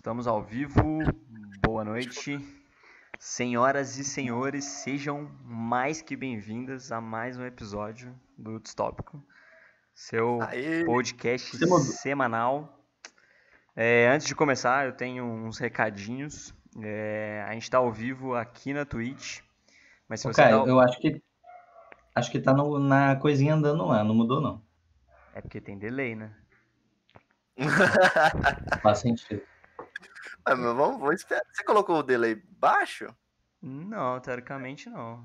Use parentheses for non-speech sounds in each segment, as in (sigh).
Estamos ao vivo. Boa noite. Senhoras e senhores, sejam mais que bem-vindas a mais um episódio do Distópico, seu Aê. podcast semanal. É, antes de começar, eu tenho uns recadinhos. É, a gente está ao vivo aqui na Twitch. Mas se você Caio, tá- eu acho que acho que tá no- na coisinha andando lá, não mudou não. É porque tem delay, né? Faz sentido. Mas vamos, vamos esperar. Você colocou o delay baixo? Não, teoricamente não.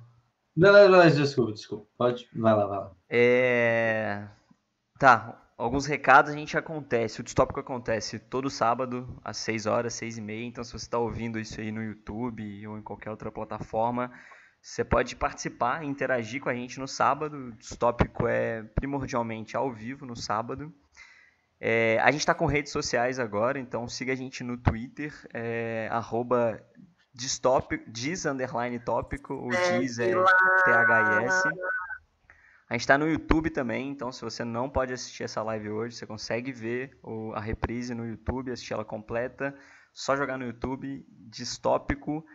Não, não, não, desculpa, desculpa. Pode, vai lá, vai lá. É... Tá, alguns recados a gente acontece. O Distópico acontece todo sábado, às 6 horas, 6 e meia. Então, se você está ouvindo isso aí no YouTube ou em qualquer outra plataforma, você pode participar e interagir com a gente no sábado. O Distópico é primordialmente ao vivo no sábado. É, a gente está com redes sociais agora, então siga a gente no Twitter, é, arroba distópico, diz underline tópico, o diz é THIS. A gente está no YouTube também, então se você não pode assistir essa live hoje, você consegue ver o- a reprise no YouTube, assistir ela completa. Só jogar no YouTube, Distópico.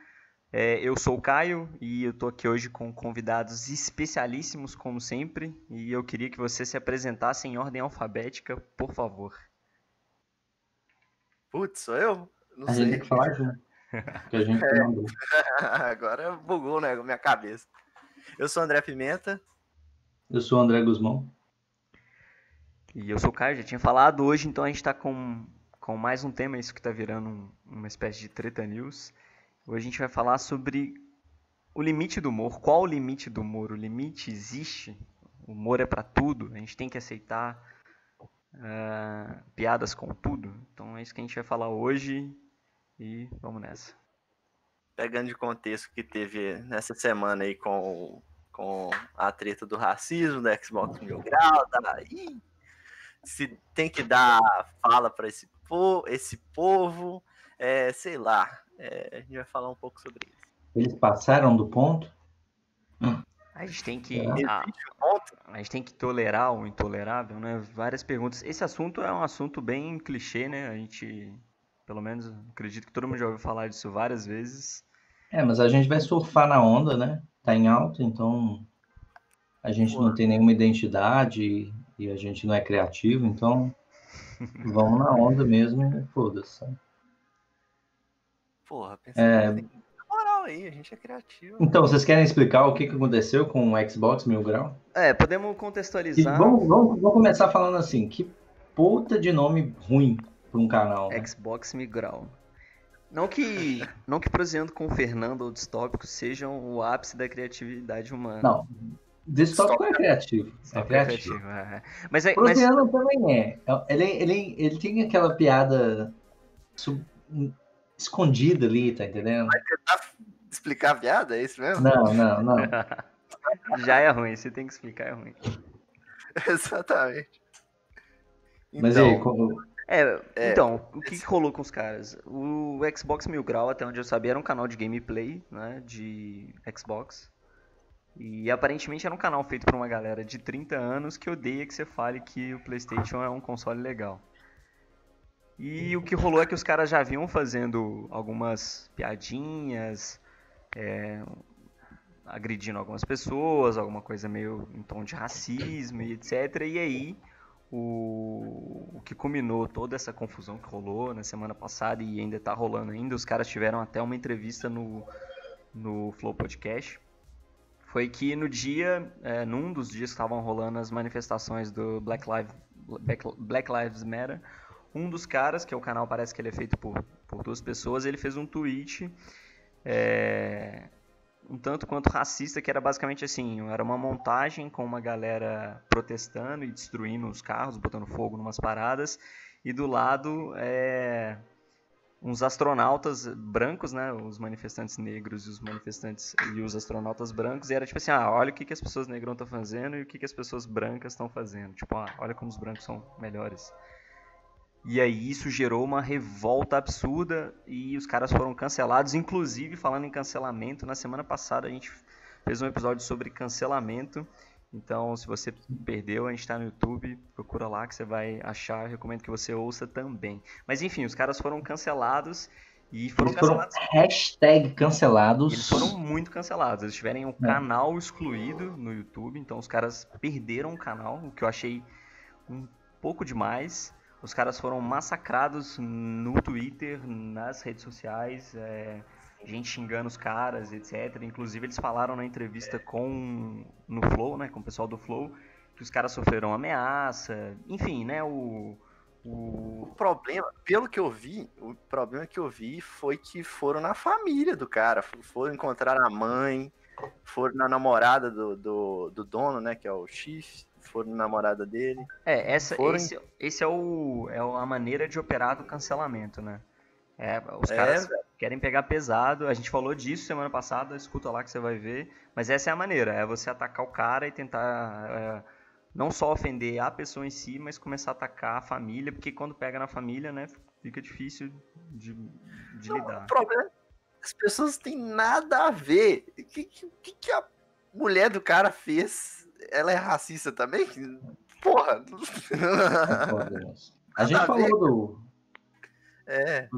É, eu sou o Caio e eu tô aqui hoje com convidados especialíssimos, como sempre. E eu queria que você se apresentasse em ordem alfabética, por favor. Putz, sou eu? Não A gente sei. tem que falar junto. Que a gente (laughs) mandou. (laughs) Agora bugou, né? Minha cabeça. Eu sou o André Pimenta. Eu sou o André Guzmão. E eu sou o Caio, já tinha falado. Hoje, então, a gente está com, com mais um tema, isso que está virando um- uma espécie de treta news. Hoje a gente vai falar sobre o limite do humor. Qual o limite do humor? O limite existe? O humor é para tudo? A gente tem que aceitar ah, piadas com tudo? Então é isso que a gente vai falar hoje e vamos nessa. Pegando de contexto que teve nessa semana aí com, com a treta do racismo, da Xbox Mil Grau, da... Ih, se tem que dar fala para esse, po esse povo, é, sei lá. É, a gente vai falar um pouco sobre isso. Eles passaram do ponto? A gente tem que. É. ponto? A gente tem que tolerar o intolerável, né? Várias perguntas. Esse assunto é um assunto bem clichê, né? A gente, pelo menos, acredito que todo mundo já ouviu falar disso várias vezes. É, mas a gente vai surfar na onda, né? Tá em alta, então a gente não tem nenhuma identidade e a gente não é criativo, então (laughs) vamos na onda mesmo e foda-se. Porra, pensei É. tem moral aí, a gente é criativo. Então, vocês querem explicar o que que aconteceu com o Xbox Mil Grau? É, podemos E contextualizar vamos, vamos, vamos começar falando assim, que puta de nome ruim para um canal. né? Xbox Migral. Não que, não que prosseando com o Fernando ou distópico sejam o ápice da criatividade humana. Não, Distópico é criativo. É Distópico criativo. é. Mas, é, mas também é. Ele, ele, ele tem aquela piada sub- escondida ali, tá entendendo? Explicar a piada, é isso mesmo? Não, não, não. (laughs) já é ruim, você tem que explicar, é ruim. (laughs) Exatamente. Mas Então, e aí, como- É, É, então, o que, que rolou com os caras? O Xbox Mil Grau, até onde eu sabia, era um canal de gameplay, né, de Xbox. E aparentemente era um canal feito por uma galera de 30 anos que odeia que você fale que o PlayStation é um console legal. E o que rolou é que os caras já vinham fazendo algumas piadinhas, é, agredindo algumas pessoas, alguma coisa meio em tom de racismo e etc. E aí o, o que culminou toda essa confusão que rolou na semana passada e ainda tá rolando ainda, os caras tiveram até uma entrevista no, no Flow Podcast, foi que no dia, é, num dos dias que estavam rolando as manifestações do Black, Lives Black, Black Lives Matter, um dos caras, que é o canal parece que ele é feito por, por duas pessoas, ele fez um tweet é, um tanto quanto racista, que era basicamente assim, era uma montagem com uma galera protestando e destruindo os carros, botando fogo numas paradas, e do lado é, uns astronautas brancos, né, os manifestantes negros e os manifestantes e os astronautas brancos, e era tipo assim, ah, olha o que, que as pessoas negras estão fazendo e o que, que as pessoas brancas estão fazendo, tipo, ah, olha como os brancos são melhores. E aí isso gerou uma revolta absurda e os caras foram cancelados. Inclusive, falando em cancelamento, na semana passada a gente fez um episódio sobre cancelamento Então, se você perdeu, a gente tá no YouTube, procura lá que você vai achar. Eu recomendo que você ouça também. Mas enfim, os caras foram cancelados e foram Eles foram cancelados. hashtag cancelados. Eles foram muito cancelados. Eles tiveram um É. canal excluído no YouTube, então os caras perderam o canal, o que eu achei um pouco demais. Os caras foram massacrados no Twitter, nas redes sociais, é, gente xingando os caras, etc. Inclusive eles falaram na entrevista com no Flow, né, com o pessoal do Flow, que os caras sofreram ameaça, enfim, né, o, o O problema, pelo que eu vi, o problema que eu vi foi que foram na família do cara. Foram encontrar a mãe, foram na namorada do, do, do dono, né? Que é o Chief. Foram na namorada dele. É, essa, Foram- esse, esse é, o, é a maneira de operar do cancelamento, né? É, os É, caras querem pegar pesado, a gente falou disso semana passada, escuta lá que você vai ver, mas essa é a maneira, é você atacar o cara e tentar é, não só ofender a pessoa em si, mas começar a atacar a família, porque quando pega na família, né, fica difícil de, de Não, lidar. o problema é as pessoas têm nada a ver. O que, que que a mulher do cara fez? Ela é racista também? Porra! Moço. A gente a falou do. é.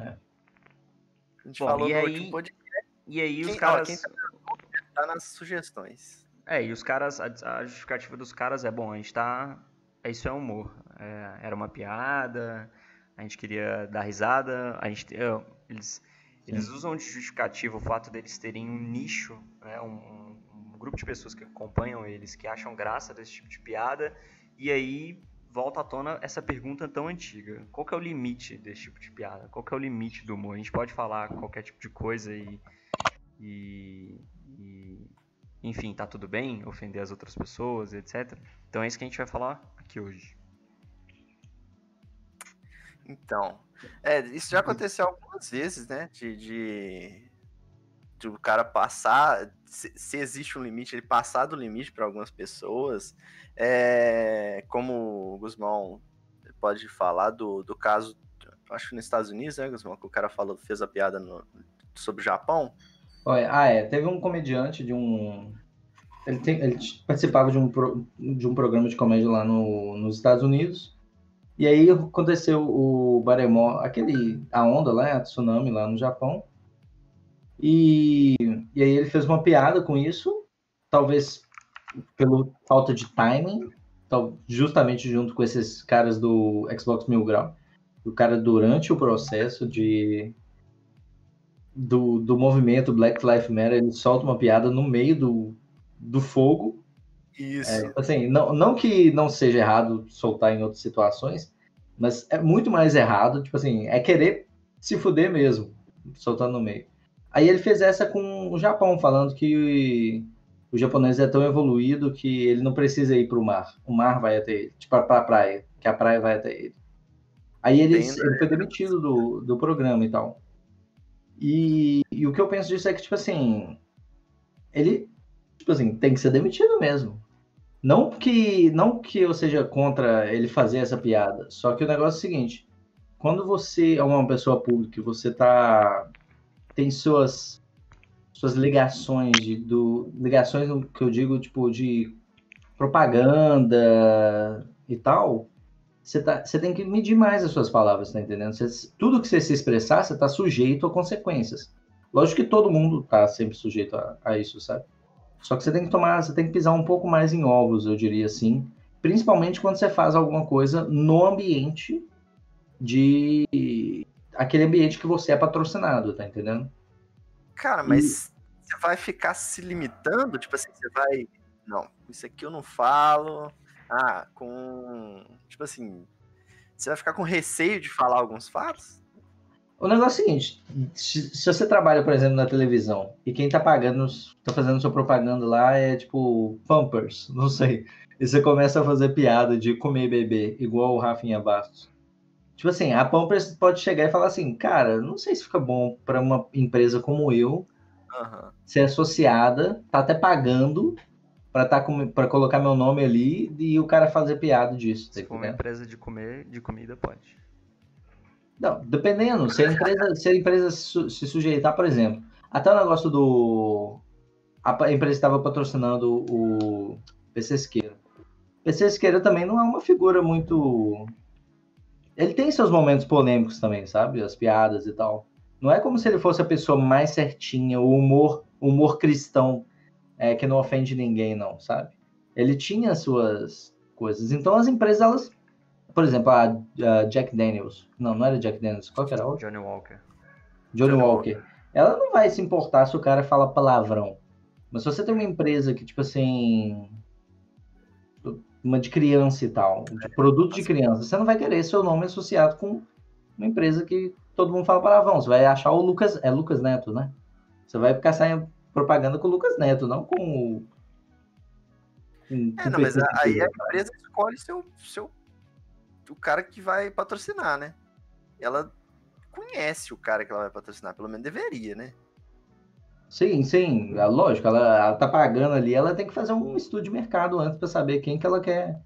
É. A gente Bom, falou e no aí- podcast, E aí os Quem- caras... quem tá nas sugestões. É, e os caras, a, a justificativa dos caras é, bom, a gente tá. é, Isso é humor. É, era uma piada, a gente queria dar risada, a gente. eles, eles usam de justificativa o fato deles terem um nicho, né, um, um grupo de pessoas que acompanham eles, que acham graça desse tipo de piada, e aí volta à tona essa pergunta tão antiga. Qual que é o limite desse tipo de piada? Qual que é o limite do humor? A gente pode falar qualquer tipo de coisa e. e, e enfim, tá tudo bem, ofender as outras pessoas, etc. Então é isso que a gente vai falar aqui hoje. Então, é, isso já aconteceu algumas vezes, né? De, de, o cara passar, se, se existe um limite, ele passar do limite para algumas pessoas. É, como o Guzmão pode falar do, do caso, acho que nos Estados Unidos, né, Guzmão? Que o cara falou, fez a piada no- sobre o Japão. Ah, é. Teve um comediante de um. Ele, tem- ele participava de um, pro- de um programa de comédia lá no, nos Estados Unidos. E aí aconteceu o Baremó, aquele. A onda lá, a tsunami lá no Japão. E, e aí ele fez uma piada com isso, talvez pelo falta de timing, tal- justamente junto com esses caras do Xbox Mil Grau. O cara, durante o processo de, do, do movimento Black Lives Matter, ele solta uma piada no meio do, do fogo. Isso. É, assim, não, não que não seja errado soltar em outras situações, mas é muito mais errado, tipo assim, é querer se fuder mesmo, soltando no meio. Aí ele fez essa com o Japão, falando que o japonês é tão evoluído que ele não precisa ir para o mar. O mar vai até ele, tipo, para a praia, que a praia vai até ele. Aí ele, ele foi demitido do, do programa e tal. E, e o que eu penso disso é que, tipo assim, ele, tipo assim, tem que ser demitido mesmo. Não que, não que eu seja contra ele fazer essa piada, só que o negócio é o seguinte: quando você é uma pessoa pública, e você tá tem suas suas ligações de do ligações que eu digo tipo de propaganda e tal, você, tá, você tem que medir mais as suas palavras, tá entendendo? Tudo que você se expressar, você tá sujeito a consequências. Lógico que todo mundo tá sempre sujeito a, a isso, sabe? Só que você tem que tomar, você tem que pisar um pouco mais em ovos, eu diria assim. Principalmente quando você faz alguma coisa no ambiente de aquele ambiente que você é patrocinado, tá entendendo? Cara, mas você vai ficar se limitando? Tipo assim, você vai. Não, isso aqui eu não falo. Ah, com. Tipo assim. Você vai ficar com receio de falar alguns fatos? O negócio é o seguinte, se, você trabalha, por exemplo, na televisão, e quem tá pagando, tá fazendo sua propaganda lá é tipo Pampers, (laughs) não sei. E você começa a fazer piada de comer e beber, igual o Rafinha Bastos. Tipo assim, a Pampers pode chegar e falar assim, cara, não sei se fica bom para uma empresa como eu Aham. ser associada, tá até pagando pra, tá pra colocar meu nome ali e o cara fazer piada disso, Se for uma empresa de comer, de comida, pode. Não, dependendo, se a empresa, se a empresa su- se sujeitar, por exemplo, até o negócio do. A empresa estava patrocinando o PC Siqueira. PC Siqueira também não é uma figura muito. Ele tem seus momentos polêmicos também, sabe? As piadas e tal. Não é como se ele fosse a pessoa mais certinha, o humor, humor cristão é, que não ofende ninguém, não, sabe? Ele tinha suas coisas. Então as empresas, elas. Por exemplo, a, a Jack Daniels. Não, não era Jack Daniels. Qual que era? Johnny Walker. Johnny, Johnny Walker. Walker. Ela não vai se importar se o cara fala palavrão. Mas se você tem uma empresa que, tipo assim. Uma de criança e tal, de produto de criança, você não vai querer seu nome associado com uma empresa que todo mundo fala palavrão. Você vai achar o Lucas. É Lucas Neto, né? Você vai ficar saindo propaganda com o Lucas Neto, não com o. Com, é, não, mas aí a empresa escolhe seu, seu. O cara que vai patrocinar, né? Ela conhece o cara que ela vai patrocinar, pelo menos deveria, né? Sim, sim, é lógico, ela, ela tá pagando ali, ela tem que fazer um estudo de mercado antes para saber quem que ela quer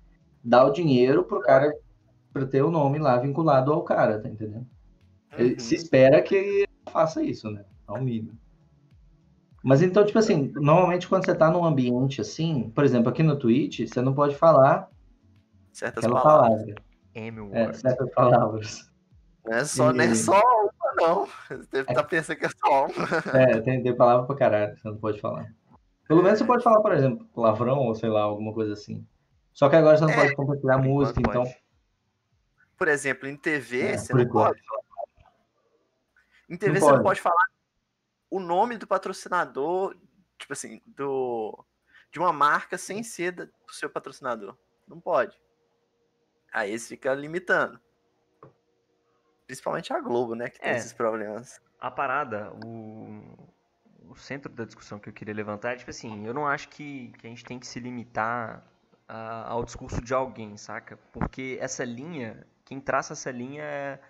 dar o dinheiro pro cara para ter o nome lá vinculado ao cara, tá entendendo? Uhum. Se espera que faça isso, né? Ao mínimo. Mas então, tipo assim, normalmente quando você tá num ambiente assim, por exemplo, aqui no Twitch, você não pode falar certas palavras. Palavra. É, certas palavras. Não é só, e... não é só não. Você deve estar é. tá pensando que (laughs) é só uma. É, tem, tem palavra pra caralho, você não pode falar. Pelo menos você pode falar, por exemplo, palavrão ou sei lá, alguma coisa assim. Só que agora você não é, pode compartilhar música, então. Por exemplo, em TV, é, você não pode falar. Em TV não você pode. não pode falar o nome do patrocinador, tipo assim, do de uma marca sem ser do seu patrocinador. Não pode. Aí você fica limitando. Principalmente a Globo, né? Que tem é, esses problemas. A parada, o, o centro da discussão que eu queria levantar é, tipo assim, eu não acho que, que a gente tem que se limitar a, ao discurso de alguém, saca? Porque essa linha, quem traça essa linha é,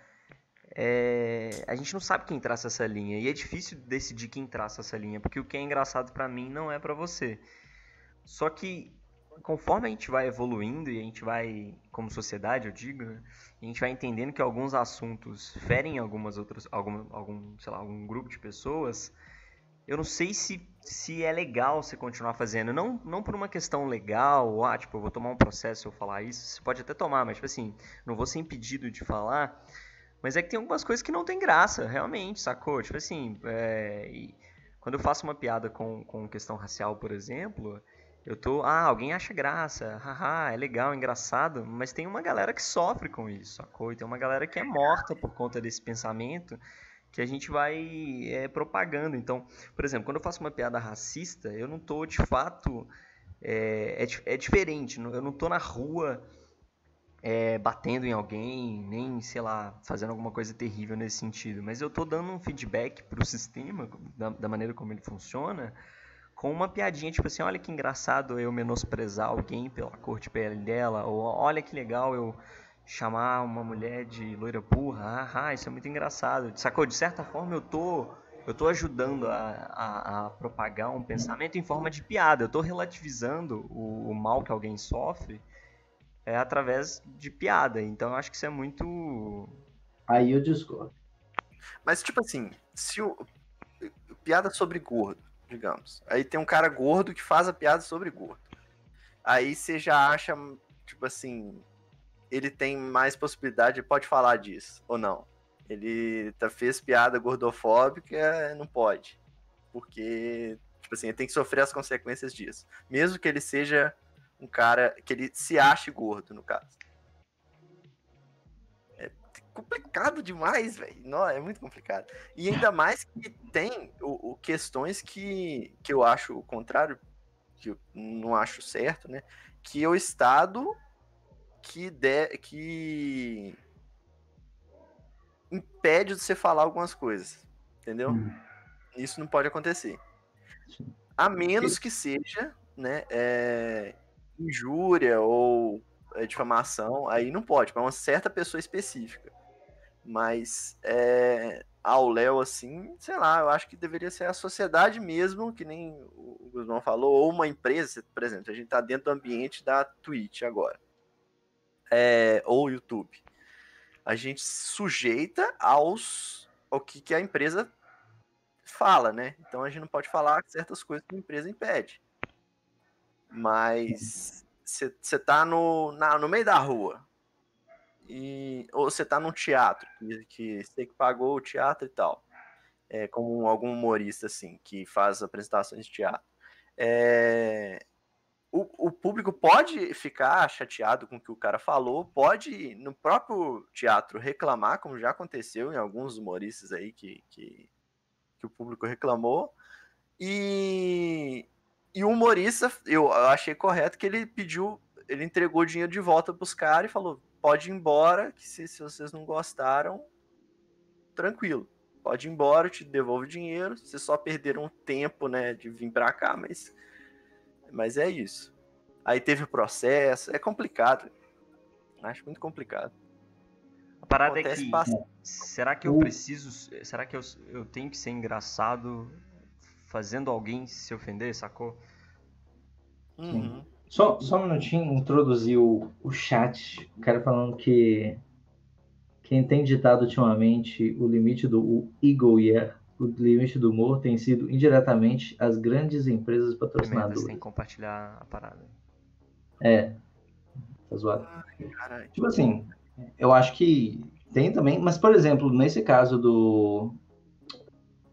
é, a gente não sabe quem traça essa linha e é difícil decidir quem traça essa linha porque o que é engraçado para mim não é para você só que conforme a gente vai evoluindo e a gente vai, como sociedade, eu digo, né, a gente vai entendendo que alguns assuntos ferem algumas outras, algum, algum, sei lá, algum grupo de pessoas, eu não sei se, se é legal você continuar fazendo. Não, não por uma questão legal, ah, tipo, eu vou tomar um processo se eu falar isso. Você pode até tomar, mas, tipo assim, não vou ser impedido de falar. Mas é que tem algumas coisas que não tem graça, realmente, sacou? Tipo assim, é, quando eu faço uma piada com, com questão racial, por exemplo, eu tô, ah, alguém acha graça, haha, é legal, engraçado, mas tem uma galera que sofre com isso, sacou? E tem uma galera que é morta por conta desse pensamento que a gente vai é, propagando. Então, por exemplo, quando eu faço uma piada racista, eu não tô de fato. É, é, é diferente, eu não tô na rua é, batendo em alguém, nem, sei lá, fazendo alguma coisa terrível nesse sentido, mas eu tô dando um feedback pro sistema, da, da maneira como ele funciona com uma piadinha, tipo assim, olha que engraçado eu menosprezar alguém pela cor de pele dela, ou olha que legal eu chamar uma mulher de loira burra, ah, isso é muito engraçado. Sacou? De certa forma eu tô eu tô ajudando a, a, a propagar um pensamento em forma de piada, eu tô relativizando o, o mal que alguém sofre é através de piada. Então eu acho que isso é muito. Aí eu discordo. Mas, tipo assim, se o. Piada sobre gordo digamos. Aí tem um cara gordo que faz a piada sobre gordo. Aí você já acha, tipo assim, ele tem mais possibilidade, pode falar disso, ou não. Ele tá, fez piada gordofóbica, não pode. Porque, tipo assim, ele tem que sofrer as consequências disso. Mesmo que ele seja um cara, que ele se ache gordo, no caso complicado demais, velho. É muito complicado. E ainda mais que tem o, o, questões que, que eu acho o contrário, que eu não acho certo, né? Que é o Estado que, de, que impede de você falar algumas coisas. Entendeu? Hum. Isso não pode acontecer. A menos que seja, né? É, injúria ou é, difamação, aí não pode, para uma certa pessoa específica. Mas é, ao Léo, assim, sei lá, eu acho que deveria ser a sociedade mesmo, que nem o Guzmão falou, ou uma empresa, por exemplo, a gente está dentro do ambiente da Twitch agora, é, ou YouTube. A gente sujeita aos ao que, que a empresa fala, né? Então a gente não pode falar certas coisas que a empresa impede. Mas você tá no, na, no meio da rua. E, ou você tá num teatro, que você que pagou o teatro e tal. É, como algum humorista, assim, que faz apresentações de teatro. É, o, o, público pode ficar chateado com o que o cara falou, pode no próprio teatro reclamar, como já aconteceu em alguns humoristas aí que, que, que o público reclamou. E, e o humorista, eu, eu achei correto que ele pediu, ele entregou o dinheiro de volta para os caras e falou: pode ir embora, que se, se vocês não gostaram, tranquilo. Pode ir embora, eu te devolvo o dinheiro. Vocês só perderam tempo, né, de vir para cá, mas mas é isso. Aí teve o processo, é complicado. Acho muito complicado. A parada é Acontece é que. Será que eu preciso. Será que eu, eu tenho que ser engraçado fazendo alguém se ofender, sacou? Uhum. Só, só um minutinho, introduzir o, o chat. O cara falando que quem tem ditado ultimamente o limite do o Eagle Year o limite do humor tem sido indiretamente as grandes empresas patrocinadoras. Você tem que compartilhar a parada. É. Tá zoado. Ai, tipo assim, eu acho que tem também, mas por exemplo, nesse caso do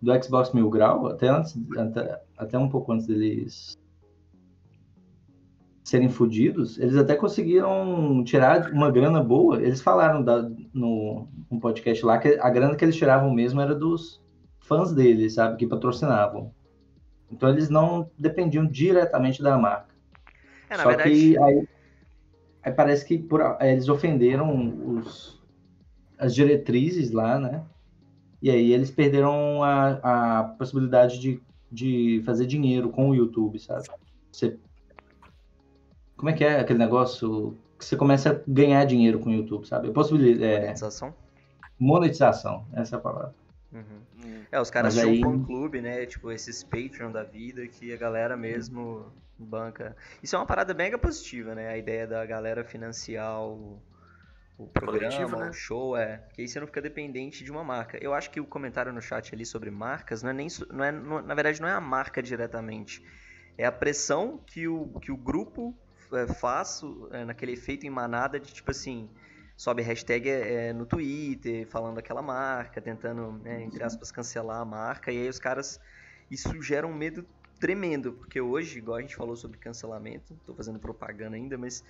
do Xbox Mil Grau, até antes, até, até um pouco antes deles serem fudidos, eles até conseguiram tirar uma grana boa. Eles falaram da, no, no podcast lá que a grana que eles tiravam mesmo era dos fãs dele, sabe, que patrocinavam. Então eles não dependiam diretamente da marca. É, Só verdade... que aí, aí, parece que por, eles ofenderam os, as diretrizes lá, né? E aí eles perderam a, a possibilidade de, de fazer dinheiro com o YouTube, sabe? Você, como é que é aquele negócio que você começa a ganhar dinheiro com o YouTube, sabe? Possibilidade, é, monetização? Monetização, essa é a palavra. Uhum. É, os caras tinham aí... um clube, né? Tipo, esses Patreon da vida que a galera mesmo banca. Isso é uma parada mega positiva, né? A ideia da galera financiar o, o programa, né? o show, é. Que aí você não fica dependente de uma marca. Eu acho que o comentário no chat ali sobre marcas não é nem. Não é, não, na verdade, não é a marca diretamente. É a pressão que o, que o grupo é, faz é, naquele efeito em manada de tipo assim sobe hashtag é, é, no Twitter, falando aquela marca, tentando, né, entre aspas, cancelar a marca, e aí os caras. Isso gera um medo tremendo, porque hoje, igual a gente falou sobre cancelamento, estou fazendo propaganda ainda, mas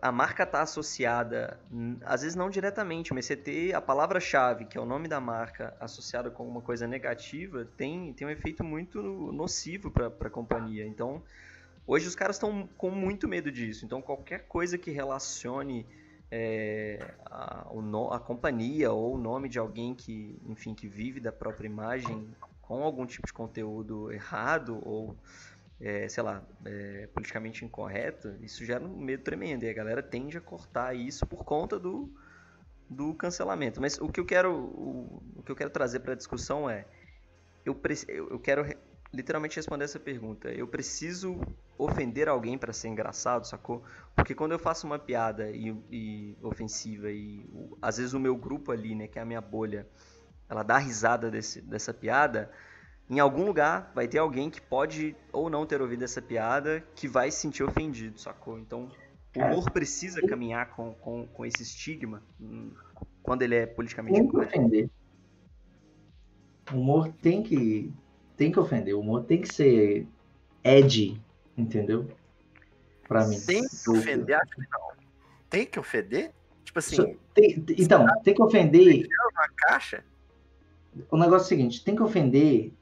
a marca está associada, às vezes não diretamente, mas você ter a palavra-chave, que é o nome da marca, associada com uma coisa negativa, tem, tem um efeito muito nocivo para a companhia. Então, hoje os caras estão com muito medo disso. Então, qualquer coisa que relacione é, a, a companhia ou o nome de alguém que, enfim, que vive da própria imagem com algum tipo de conteúdo errado ou, é, sei lá, é, politicamente incorreto, isso gera um medo tremendo. E a galera tende a cortar isso por conta do, do cancelamento. Mas o que eu quero, o, o que eu quero trazer para a discussão é, eu, eu quero literalmente responder essa pergunta. Eu preciso ofender alguém para ser engraçado, sacou? Porque quando eu faço uma piada e, e ofensiva e o, às vezes o meu grupo ali, né, que é a minha bolha, ela dá risada desse, dessa piada, em algum lugar vai ter alguém que pode ou não ter ouvido essa piada que vai se sentir ofendido, sacou? Então, o humor precisa caminhar com, com, com esse estigma hum, quando ele é politicamente ofender. O humor tem que tem que ofender. O humor tem que ser edgy, entendeu? Pra mim. Tem que ofender, acho que não. Tem que ofender? Tipo assim. Tem, então, tem que ofender. Uma caixa? O negócio é o seguinte: tem que ofender,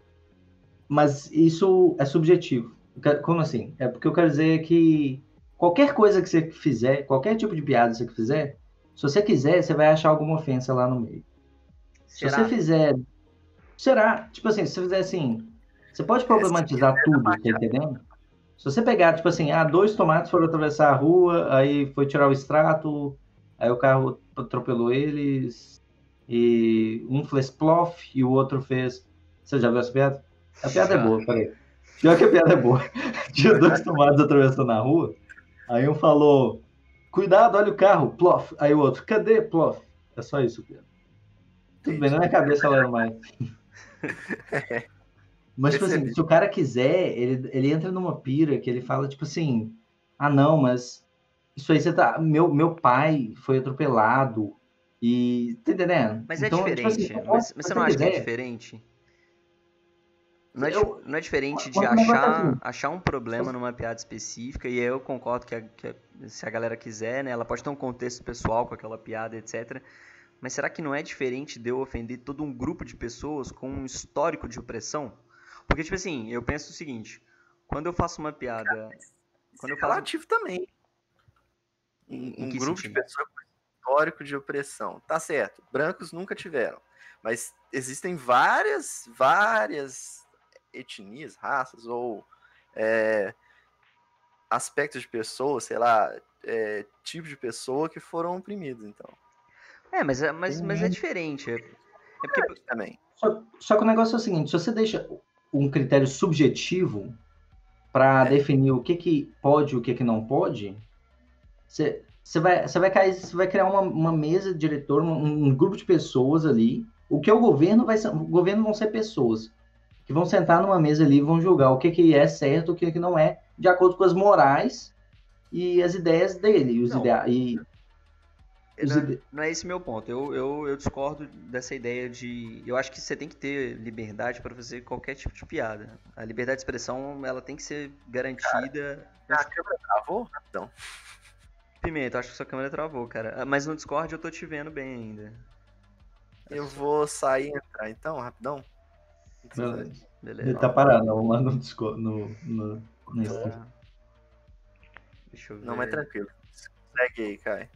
mas isso é subjetivo. Como assim? É porque eu quero dizer que qualquer coisa que você fizer, qualquer tipo de piada que você fizer, se você quiser, você vai achar alguma ofensa lá no meio. Será? Se você fizer Será? Tipo assim, se você fizer assim, você pode problematizar tudo, tá entendendo? Se você pegar, tipo assim, ah, dois tomates foram atravessar a rua, aí foi tirar o extrato, aí o carro atropelou eles, e um fez plof e o outro fez. Você já viu essa piada? A piada é boa, peraí. Pior que a piada é boa. (laughs) Tinha dois tomates atravessando a rua, aí um falou, cuidado, olha o carro, plof. Aí o outro, cadê plof? É só isso, piada. Tudo bem, na minha cabeça ela era mais. (laughs) Mas, tipo assim, se o cara quiser, ele, ele entra numa pira que ele fala, tipo assim, ah, não, mas isso aí você tá. Meu, meu pai foi atropelado. E. Tá entendendo? Mas é então, diferente. Tipo assim, mas, mas você não acha quiser, que é diferente? Não é, eu, não é diferente de achar, assim. achar um problema numa piada específica, e eu concordo que, a, que a, se a galera quiser, né, ela pode ter um contexto pessoal com aquela piada, etc. Mas será que não é diferente de eu ofender todo um grupo de pessoas com um histórico de opressão? Porque, tipo assim, eu penso o seguinte: quando eu faço uma piada. Quando eu faço... relativo também. Um, um grupo sentido? de pessoas com histórico de opressão. Tá certo, brancos nunca tiveram. Mas existem várias, várias etnias, raças ou é, aspectos de pessoas, sei lá, é, tipo de pessoa que foram oprimidos, então. É, mas, é, mas, mas é diferente. É, é porque... É, também. Só, só, que o negócio é o seguinte, se você deixa um critério subjetivo para é. definir o que, que pode e o que, que não pode, você, vai, você vai cair, vai criar uma, uma mesa de diretor, um, um, grupo de pessoas ali. O que é o governo vai ser, o governo vão ser pessoas que vão sentar numa mesa ali e vão julgar o que, que é certo, o que, que não é, de acordo com as morais e as ideias dele. Os idea e, não, é, não, é esse meu ponto. Eu, eu, eu, discordo dessa ideia de. Eu acho que você tem que ter liberdade para fazer qualquer tipo de piada. A liberdade de expressão ela tem que ser garantida. Cara, a câmera travou? Então. Pimenta, acho que sua câmera travou, cara. Ah, mas no Discord eu tô te vendo bem ainda. Eu vou sair e entrar então, rapidão. Beleza. Beleza. Ele tá parado, não, lá no Discord. No, no, no tá. Deixa eu ver. Não, mas tranquilo. Segue aí, Kai.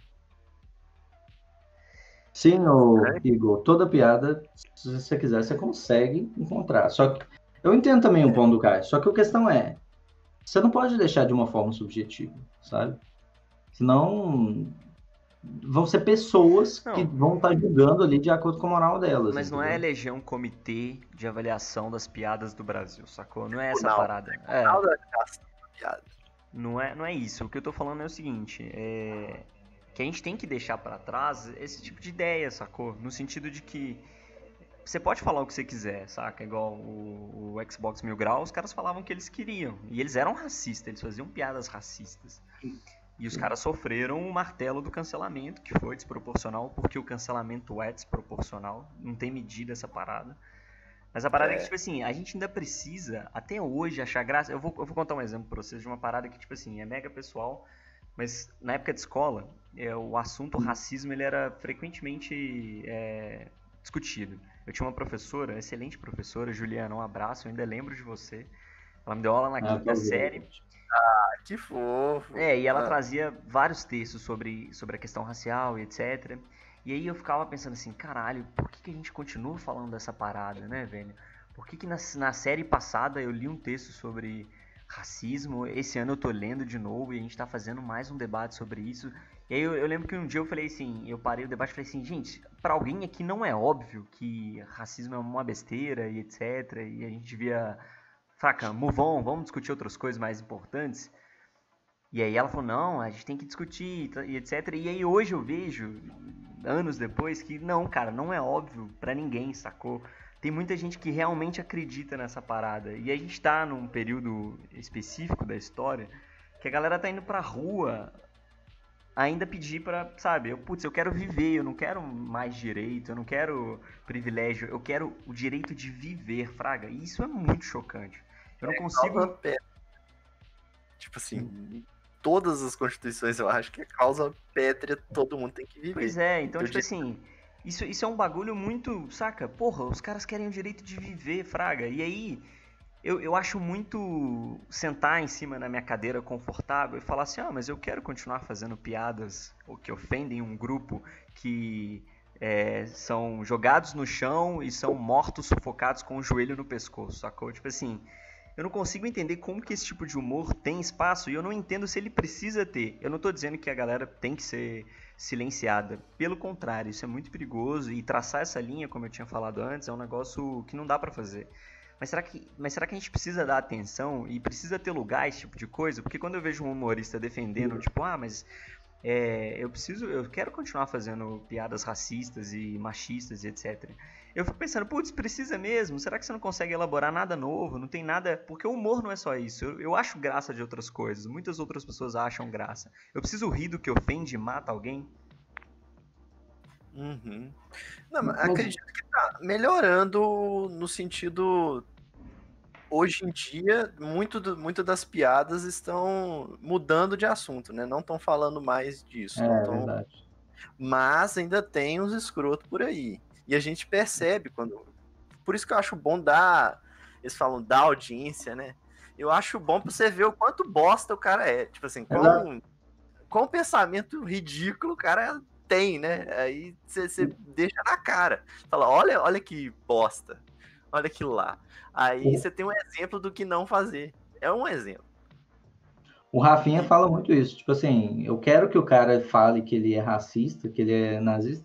Sim, o é. Igor, toda piada, se você quiser, você consegue encontrar. Só que eu entendo também o ponto do Kai, só que a questão é, você não pode deixar de uma forma subjetiva, sabe? Senão vão ser pessoas não. que vão estar julgando ali de acordo com a moral delas. Mas entendeu? não é eleger um comitê de avaliação das piadas do Brasil, sacou? Não é essa não, parada. É. Não é, não é isso. O que eu tô falando é o seguinte, é que a gente tem que deixar para trás esse tipo de ideia, sacou? No sentido de que você pode falar o que você quiser, saca? Igual o, o Xbox Mil Grau, os caras falavam o que eles queriam. E eles eram racistas, eles faziam piadas racistas. E os caras sofreram o martelo do cancelamento, que foi desproporcional, porque o cancelamento é desproporcional, não tem medida essa parada. Mas a parada é, é que, tipo assim, a gente ainda precisa, até hoje, achar graça. Eu vou, eu vou contar um exemplo pra vocês de uma parada que, tipo assim, é mega pessoal, mas na época de escola, é, o assunto racismo ele era frequentemente é, discutido. Eu tinha uma professora, excelente professora, Juliana, um abraço, eu ainda lembro de você. Ela me deu aula na ah, quinta série. Ah, que fofo. É, e ela ah. trazia vários textos sobre, sobre a questão racial e etc. E aí eu ficava pensando assim, caralho, por que, que a gente continua falando dessa parada, né, velho? Por que, que na, na série passada eu li um texto sobre racismo. Esse ano eu tô lendo de novo e a gente tá fazendo mais um debate sobre isso. E aí eu, eu lembro que um dia eu falei assim, eu parei o debate e falei assim, gente, para alguém aqui não é óbvio que racismo é uma besteira e etc. E a gente devia, fraca, move on, vamos discutir outras coisas mais importantes. E aí ela falou, não, a gente tem que discutir e etc. E aí hoje eu vejo, anos depois, que não, cara, não é óbvio para ninguém, sacou? Tem muita gente que realmente acredita nessa parada. E a gente tá num período específico da história que a galera tá indo pra rua ainda pedir para, sabe, eu, putz, eu quero viver, eu não quero mais direito, eu não quero privilégio, eu quero o direito de viver, fraga. E isso é muito chocante. Eu não é, consigo. Tipo assim, todas as constituições eu acho que é causa pétrea, todo mundo tem que viver. Pois é, então, tipo assim, isso, isso é um bagulho muito, saca? Porra, os caras querem o direito de viver, fraga. E aí, eu, eu acho muito sentar em cima da minha cadeira confortável e falar assim: ah, mas eu quero continuar fazendo piadas ou que ofendem um grupo que é, são jogados no chão e são mortos sufocados com o joelho no pescoço, sacou? Tipo assim, eu não consigo entender como que esse tipo de humor tem espaço e eu não entendo se ele precisa ter. Eu não estou dizendo que a galera tem que ser silenciada. Pelo contrário, isso é muito perigoso e traçar essa linha, como eu tinha falado antes, é um negócio que não dá para fazer. Mas será, que, mas será que a gente precisa dar atenção e precisa ter lugar esse tipo de coisa? Porque quando eu vejo um humorista defendendo, tipo, ah, mas é, eu preciso, eu quero continuar fazendo piadas racistas e machistas e etc. Eu fico pensando, putz, precisa mesmo? Será que você não consegue elaborar nada novo? Não tem nada. Porque o humor não é só isso. Eu, eu acho graça de outras coisas. Muitas outras pessoas acham graça. Eu preciso rir do que ofende e mata alguém? Uhum. Não, mas acredito que tá melhorando no sentido. Hoje em dia, muito, do, muito das piadas estão mudando de assunto, né? Não estão falando mais disso. É, tão... verdade. Mas ainda tem uns escrotos por aí. E a gente percebe quando. Por isso que eu acho bom dar. Eles falam da audiência, né? Eu acho bom pra você ver o quanto bosta o cara é. Tipo assim, quão, quão pensamento ridículo o cara tem, né? Aí você deixa na cara. Fala, olha, olha que bosta. Olha que lá. Aí você tem um exemplo do que não fazer. É um exemplo. O Rafinha fala muito isso. Tipo assim, eu quero que o cara fale que ele é racista, que ele é nazista,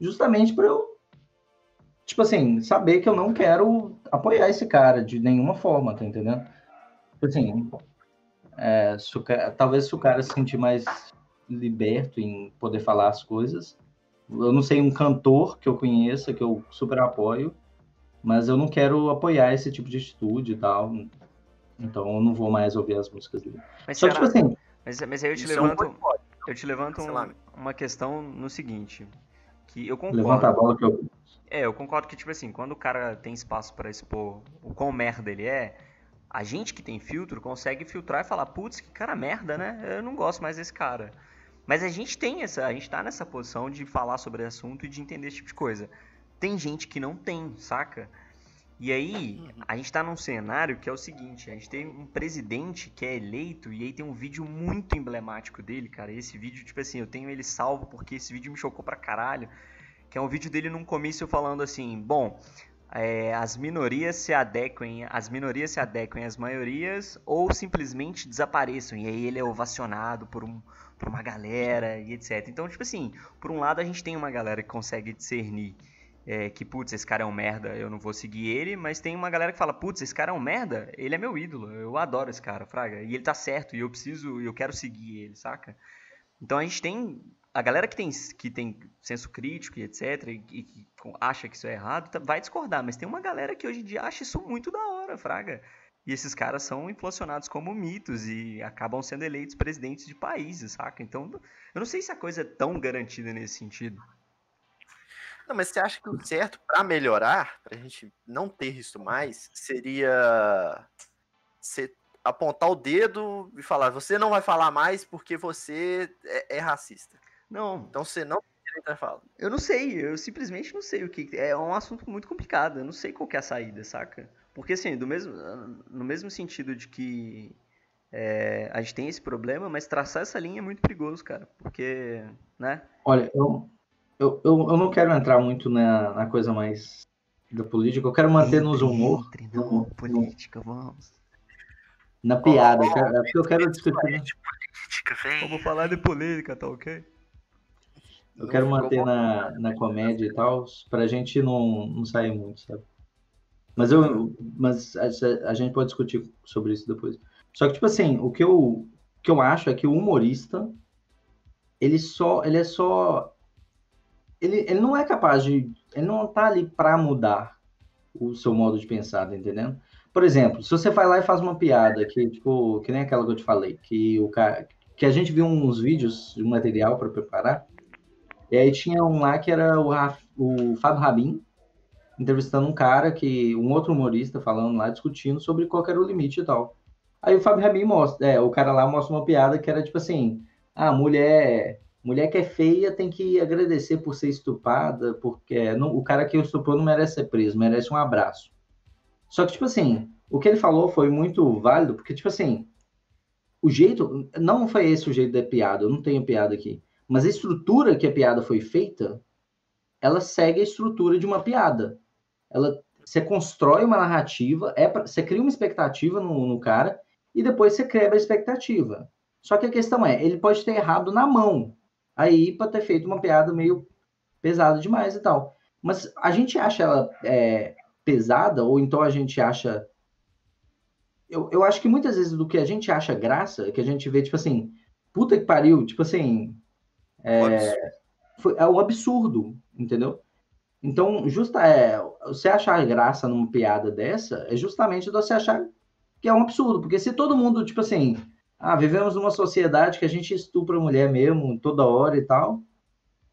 justamente para eu tipo assim, saber que eu não quero apoiar esse cara de nenhuma forma, tá entendendo? Tipo assim, é, se talvez se o cara se sentir mais liberto em poder falar as coisas. Eu não sei um cantor que eu conheça, que eu super apoio, mas eu não quero apoiar esse tipo de atitude e tal. Então eu não vou mais ouvir as músicas dele. Mas Só que, tipo assim. Mas, mas aí eu te levanto, é um eu te levanto um, uma questão no seguinte. Que eu concordo. Levanta a bola que eu é, eu concordo que, tipo assim, quando o cara tem espaço para expor o quão merda ele é, a gente que tem filtro consegue filtrar e falar, putz, que cara merda, né? Eu não gosto mais desse cara. Mas a gente tem essa, a gente tá nessa posição de falar sobre o assunto e de entender esse tipo de coisa. Tem gente que não tem, saca? E aí, uhum. a gente tá num cenário que é o seguinte, a gente tem um presidente que é eleito e aí tem um vídeo muito emblemático dele, cara. Esse vídeo, tipo assim, eu tenho ele salvo porque esse vídeo me chocou pra caralho que é um vídeo dele num comício falando assim, bom, é, as minorias se adequem, as minorias se adequem às maiorias ou simplesmente desapareçam. E aí ele é ovacionado por, um, por uma galera e etc. Então, tipo assim, por um lado a gente tem uma galera que consegue discernir é, que, putz, esse cara é um merda, eu não vou seguir ele, mas tem uma galera que fala, putz, esse cara é um merda, ele é meu ídolo, eu adoro esse cara, fraga, e ele tá certo, e eu preciso, eu quero seguir ele, saca? Então a gente tem a galera que tem, que tem senso crítico e etc, e, e que acha que isso é errado, tá, vai discordar, mas tem uma galera que hoje em dia acha isso muito da hora, fraga. E esses caras são inflacionados como mitos e acabam sendo eleitos presidentes de países, saca? Então, eu não sei se a coisa é tão garantida nesse sentido. Não, mas você acha que o certo para melhorar, pra gente não ter isso mais, seria ser apontar o dedo e falar: você não vai falar mais porque você é, é racista. Não. Então você não tem direito a falar. Eu não sei, eu simplesmente não sei o que. É um assunto muito complicado, eu não sei qual é a saída, saca? Porque assim, do mesmo, no mesmo sentido de que é, a gente tem esse problema, mas traçar essa linha é muito perigoso, cara. Porque, né? Olha, eu, eu, eu, eu não quero entrar muito na, na coisa mais da política, eu quero manter entre, nos humor. Entre, não, no, política, vamos. Na piada, oh, é porque eu quero discutir. Política, vem. Vamos falar de política, tá ok? Eu quero manter na, na comédia e tal, pra gente não, não sair muito, sabe? Mas eu, mas a, a, gente pode discutir sobre isso depois. Só que tipo assim, o que eu, o que eu acho é que o humorista ele só, ele é só ele, ele não é capaz de, ele não tá ali para mudar o seu modo de pensar, tá entendendo? Por exemplo, se você vai lá e faz uma piada que tipo, que nem aquela que eu te falei, que o cara que a gente viu uns vídeos de material para preparar, e aí tinha um lá que era o, o Fábio Rabin, entrevistando um cara que. um outro humorista falando lá, discutindo sobre qual era o limite e tal. Aí o Fábio Rabin mostra, é, o cara lá mostra uma piada que era tipo assim, a ah, mulher. Mulher que é feia tem que agradecer por ser estuprada, porque não, o cara que estuprou não merece ser preso, merece um abraço. Só que, tipo assim, o que ele falou foi muito válido, porque, tipo assim, o jeito. Não foi esse o jeito da piada, eu não tenho piada aqui. Mas a estrutura que a piada foi feita, ela segue a estrutura de uma piada. Ela, você constrói uma narrativa, é pra, você cria uma expectativa no, no cara e depois você quebra a expectativa. Só que a questão é, ele pode ter errado na mão, aí para ter feito uma piada meio pesada demais e tal. Mas a gente acha ela é, pesada, ou então a gente acha. Eu, eu acho que muitas vezes do que a gente acha graça, que a gente vê, tipo assim, puta que pariu, tipo assim, É, foi, é um absurdo, entendeu? Então, justa, é, você achar graça numa piada dessa é justamente você achar que é um absurdo, porque se todo mundo, tipo assim, ah, vivemos numa sociedade que a gente estupra a mulher mesmo toda hora e tal,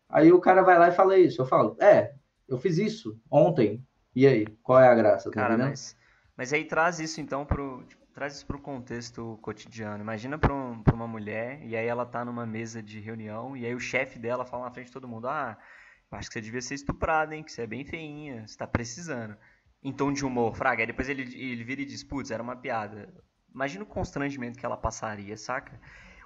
aí o cara vai lá e fala isso, eu falo, é, eu fiz isso ontem, e aí, qual é a graça? Tá cara, mas, mas aí traz isso então pro, tipo, traz isso pro contexto cotidiano. Imagina pra, um, uma mulher, e aí ela tá numa mesa de reunião, e aí o chefe dela fala na frente de todo mundo, ah, acho que você devia ser estuprada, hein, que você é bem feinha, você tá precisando. Em tom de humor, fraga. Aí depois ele, ele vira e diz, putz, era uma piada. Imagina o constrangimento que ela passaria, saca?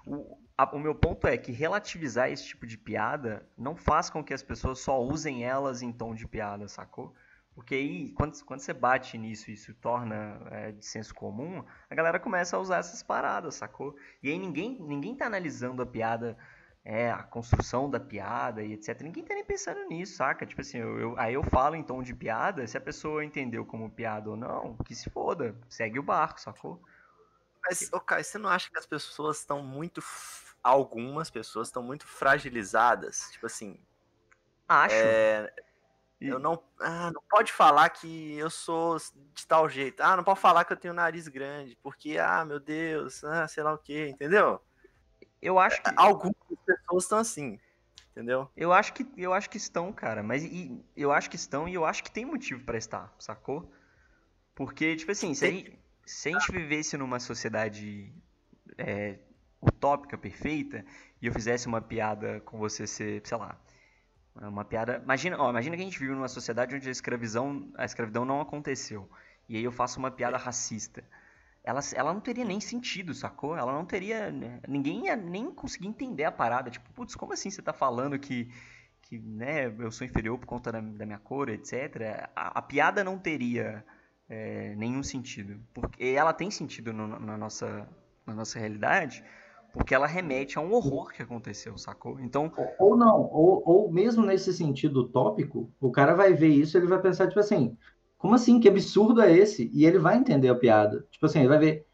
O, a, o meu ponto é que relativizar esse tipo de piada não faz com que as pessoas só usem elas em tom de piada, sacou? Porque aí, quando, quando você bate nisso e isso torna é, de senso comum, a galera começa a usar essas paradas, sacou? E aí ninguém, ninguém tá analisando a piada, é, a construção da piada e etc. Ninguém tá nem pensando nisso, saca? Tipo assim, eu, eu, aí eu falo em tom de piada, se a pessoa entendeu como piada ou não, que se foda, segue o barco, sacou? Mas, ô Kai, você não acha que as pessoas estão muito. Algumas pessoas estão muito fragilizadas? Tipo assim. Acho. É, eu não. Ah, não pode falar que eu sou de tal jeito. Ah, não pode falar que eu tenho nariz grande, porque, ah, meu Deus, ah, sei lá o que, entendeu? Eu acho que. Algumas pessoas estão assim, entendeu? Eu acho que, eu acho que estão, cara. Mas e, eu acho que estão e eu acho que tem motivo para estar, sacou? Porque, tipo assim, se a gente, se a gente vivesse numa sociedade é, utópica, perfeita, e eu fizesse uma piada com você ser, sei lá, uma piada. Imagina, ó, imagina que a gente vive numa sociedade onde a escravidão, a escravidão não aconteceu. E aí eu faço uma piada racista. Ela, ela não teria nem sentido, sacou? Ela não teria. Né, ninguém ia nem conseguir entender a parada. Tipo, putz, como assim você tá falando que, que né, eu sou inferior por conta da, da minha cor, etc. A, a piada não teria é, nenhum sentido. Porque ela tem sentido no, na, nossa, na nossa realidade, porque ela remete a um horror que aconteceu, sacou? Então. Ou, ou não, ou, ou mesmo nesse sentido utópico, o cara vai ver isso ele vai pensar, tipo assim, como assim? Que absurdo é esse? E ele vai entender a piada. Tipo assim, ele vai ver.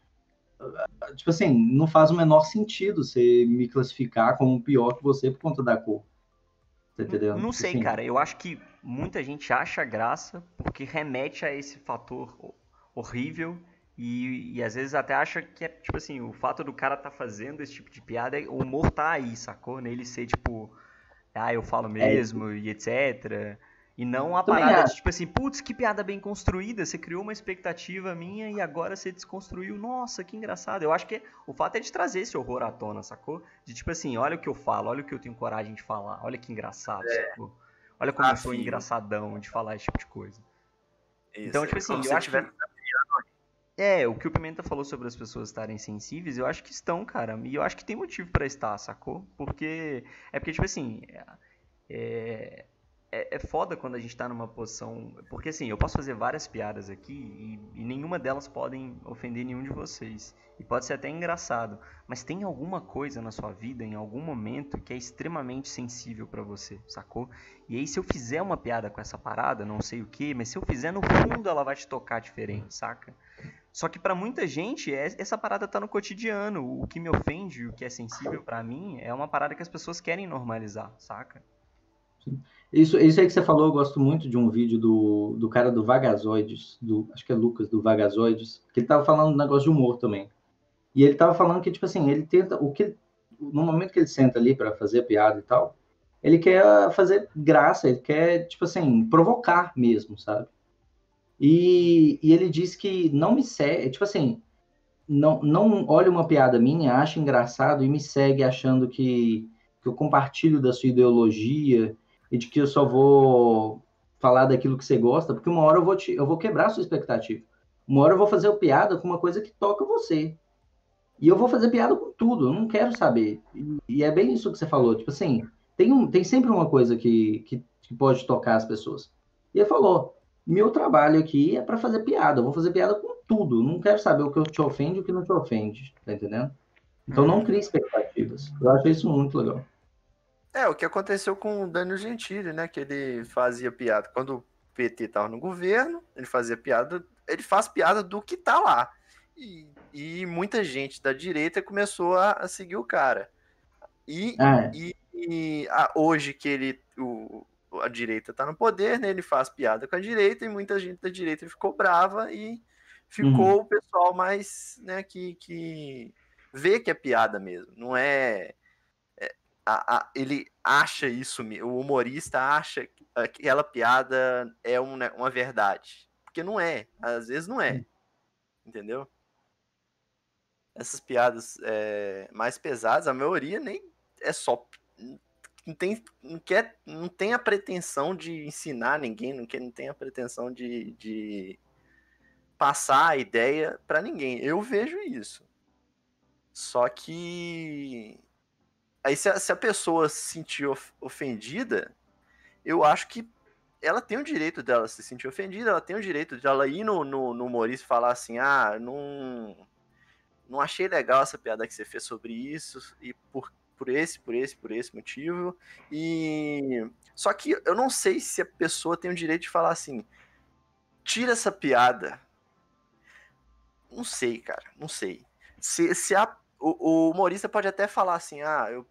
Tipo assim, não faz o menor sentido você me classificar como pior que você por conta da cor. Tá entendendo? Não, não tipo sei, assim, cara. Eu acho que muita gente acha graça porque remete a esse fator horrível e, e às vezes até acha que é, tipo assim, o fato do cara tá fazendo esse tipo de piada, o humor tá aí, sacou? Nele ser tipo, ah, eu falo mesmo é. e etc. E não a parada de tipo assim, putz, que piada bem construída, você criou uma expectativa minha e agora você desconstruiu. Nossa, que engraçado. Eu acho que o fato é de trazer esse horror à tona, sacou? De tipo assim, olha o que eu falo, olha o que eu tenho coragem de falar, olha que engraçado, é. sacou? Olha como ah, eu sou sim. engraçadão de falar esse tipo de coisa. Isso, então, tipo assim, eu acho que é, o que o Pimenta falou sobre as pessoas estarem sensíveis, eu acho que estão, cara. E eu acho que tem motivo para estar, sacou? Porque. É porque, tipo assim. É, é, é foda quando a gente tá numa posição. Porque assim, eu posso fazer várias piadas aqui e, e, nenhuma delas podem ofender nenhum de vocês. E pode ser até engraçado. Mas tem alguma coisa na sua vida, em algum momento, que é extremamente sensível para você, sacou? E aí, se eu fizer uma piada com essa parada, não sei o que, mas se eu fizer no fundo, ela vai te tocar diferente, saca? Só que para muita gente, é, essa parada tá no cotidiano. O que me ofende, o que é sensível para mim, é uma parada que as pessoas querem normalizar, saca? Sim. Isso, isso aí que você falou, eu gosto muito de um vídeo do, do cara do Vagazoides, do, acho que é Lucas, do Vagazoides, que ele tava falando um negócio de humor também. E ele tava falando que, tipo assim, ele tenta, o que, no momento que ele senta ali para fazer piada e tal, ele quer fazer graça, ele quer, tipo assim, provocar mesmo, sabe? E, e ele diz que não me segue, tipo assim, não, não olha uma piada minha, acha engraçado e me segue achando que, que eu compartilho da sua ideologia, e de que eu só vou falar daquilo que você gosta, porque uma hora eu vou, te, eu vou quebrar a sua expectativa. Uma hora eu vou fazer piada com uma coisa que toca você. E eu vou fazer piada com tudo, eu não quero saber. E, é bem isso que você falou, tipo assim, tem, um, tem sempre uma coisa que, que, que pode tocar as pessoas. E ele falou, meu trabalho aqui é para fazer piada, eu vou fazer piada com tudo, não quero saber o que te ofende e o que não te ofende, tá entendendo? Então não uhum. crie expectativas. Eu acho isso muito legal. É, o que aconteceu com o Daniel Gentili, né? Que ele fazia piada. Quando o PT estava no governo, ele fazia piada. Ele faz piada do que tá lá. E, e muita gente da direita começou a, a seguir o cara. E, é. e, E ah, hoje que ele, o, a direita está no poder, né? Ele faz piada com a direita e muita gente da direita ficou brava e ficou uhum. o pessoal mais, né, que, que vê que é piada mesmo. Não é a, a, ele acha isso, o humorista acha que aquela piada é um, né, uma verdade, porque não é, às vezes não é, entendeu? Essas piadas é, mais pesadas, a maioria nem é só não tem, não quer, não tem a pretensão de ensinar ninguém, não, quer, não tem a pretensão de, de passar a ideia para ninguém. Eu vejo isso. Só que aí se a, se a pessoa se sentir ofendida, eu acho que ela tem o direito dela se sentir ofendida, ela tem o direito de ela ir no, no, no falar assim, ah, não, não achei legal essa piada que você fez sobre isso, e por por esse, por esse, por esse motivo. E só que eu não sei se a pessoa tem o direito de falar assim: tira essa piada. Não sei, cara, não sei. Se, se a, o, o humorista pode até falar assim: ah, eu,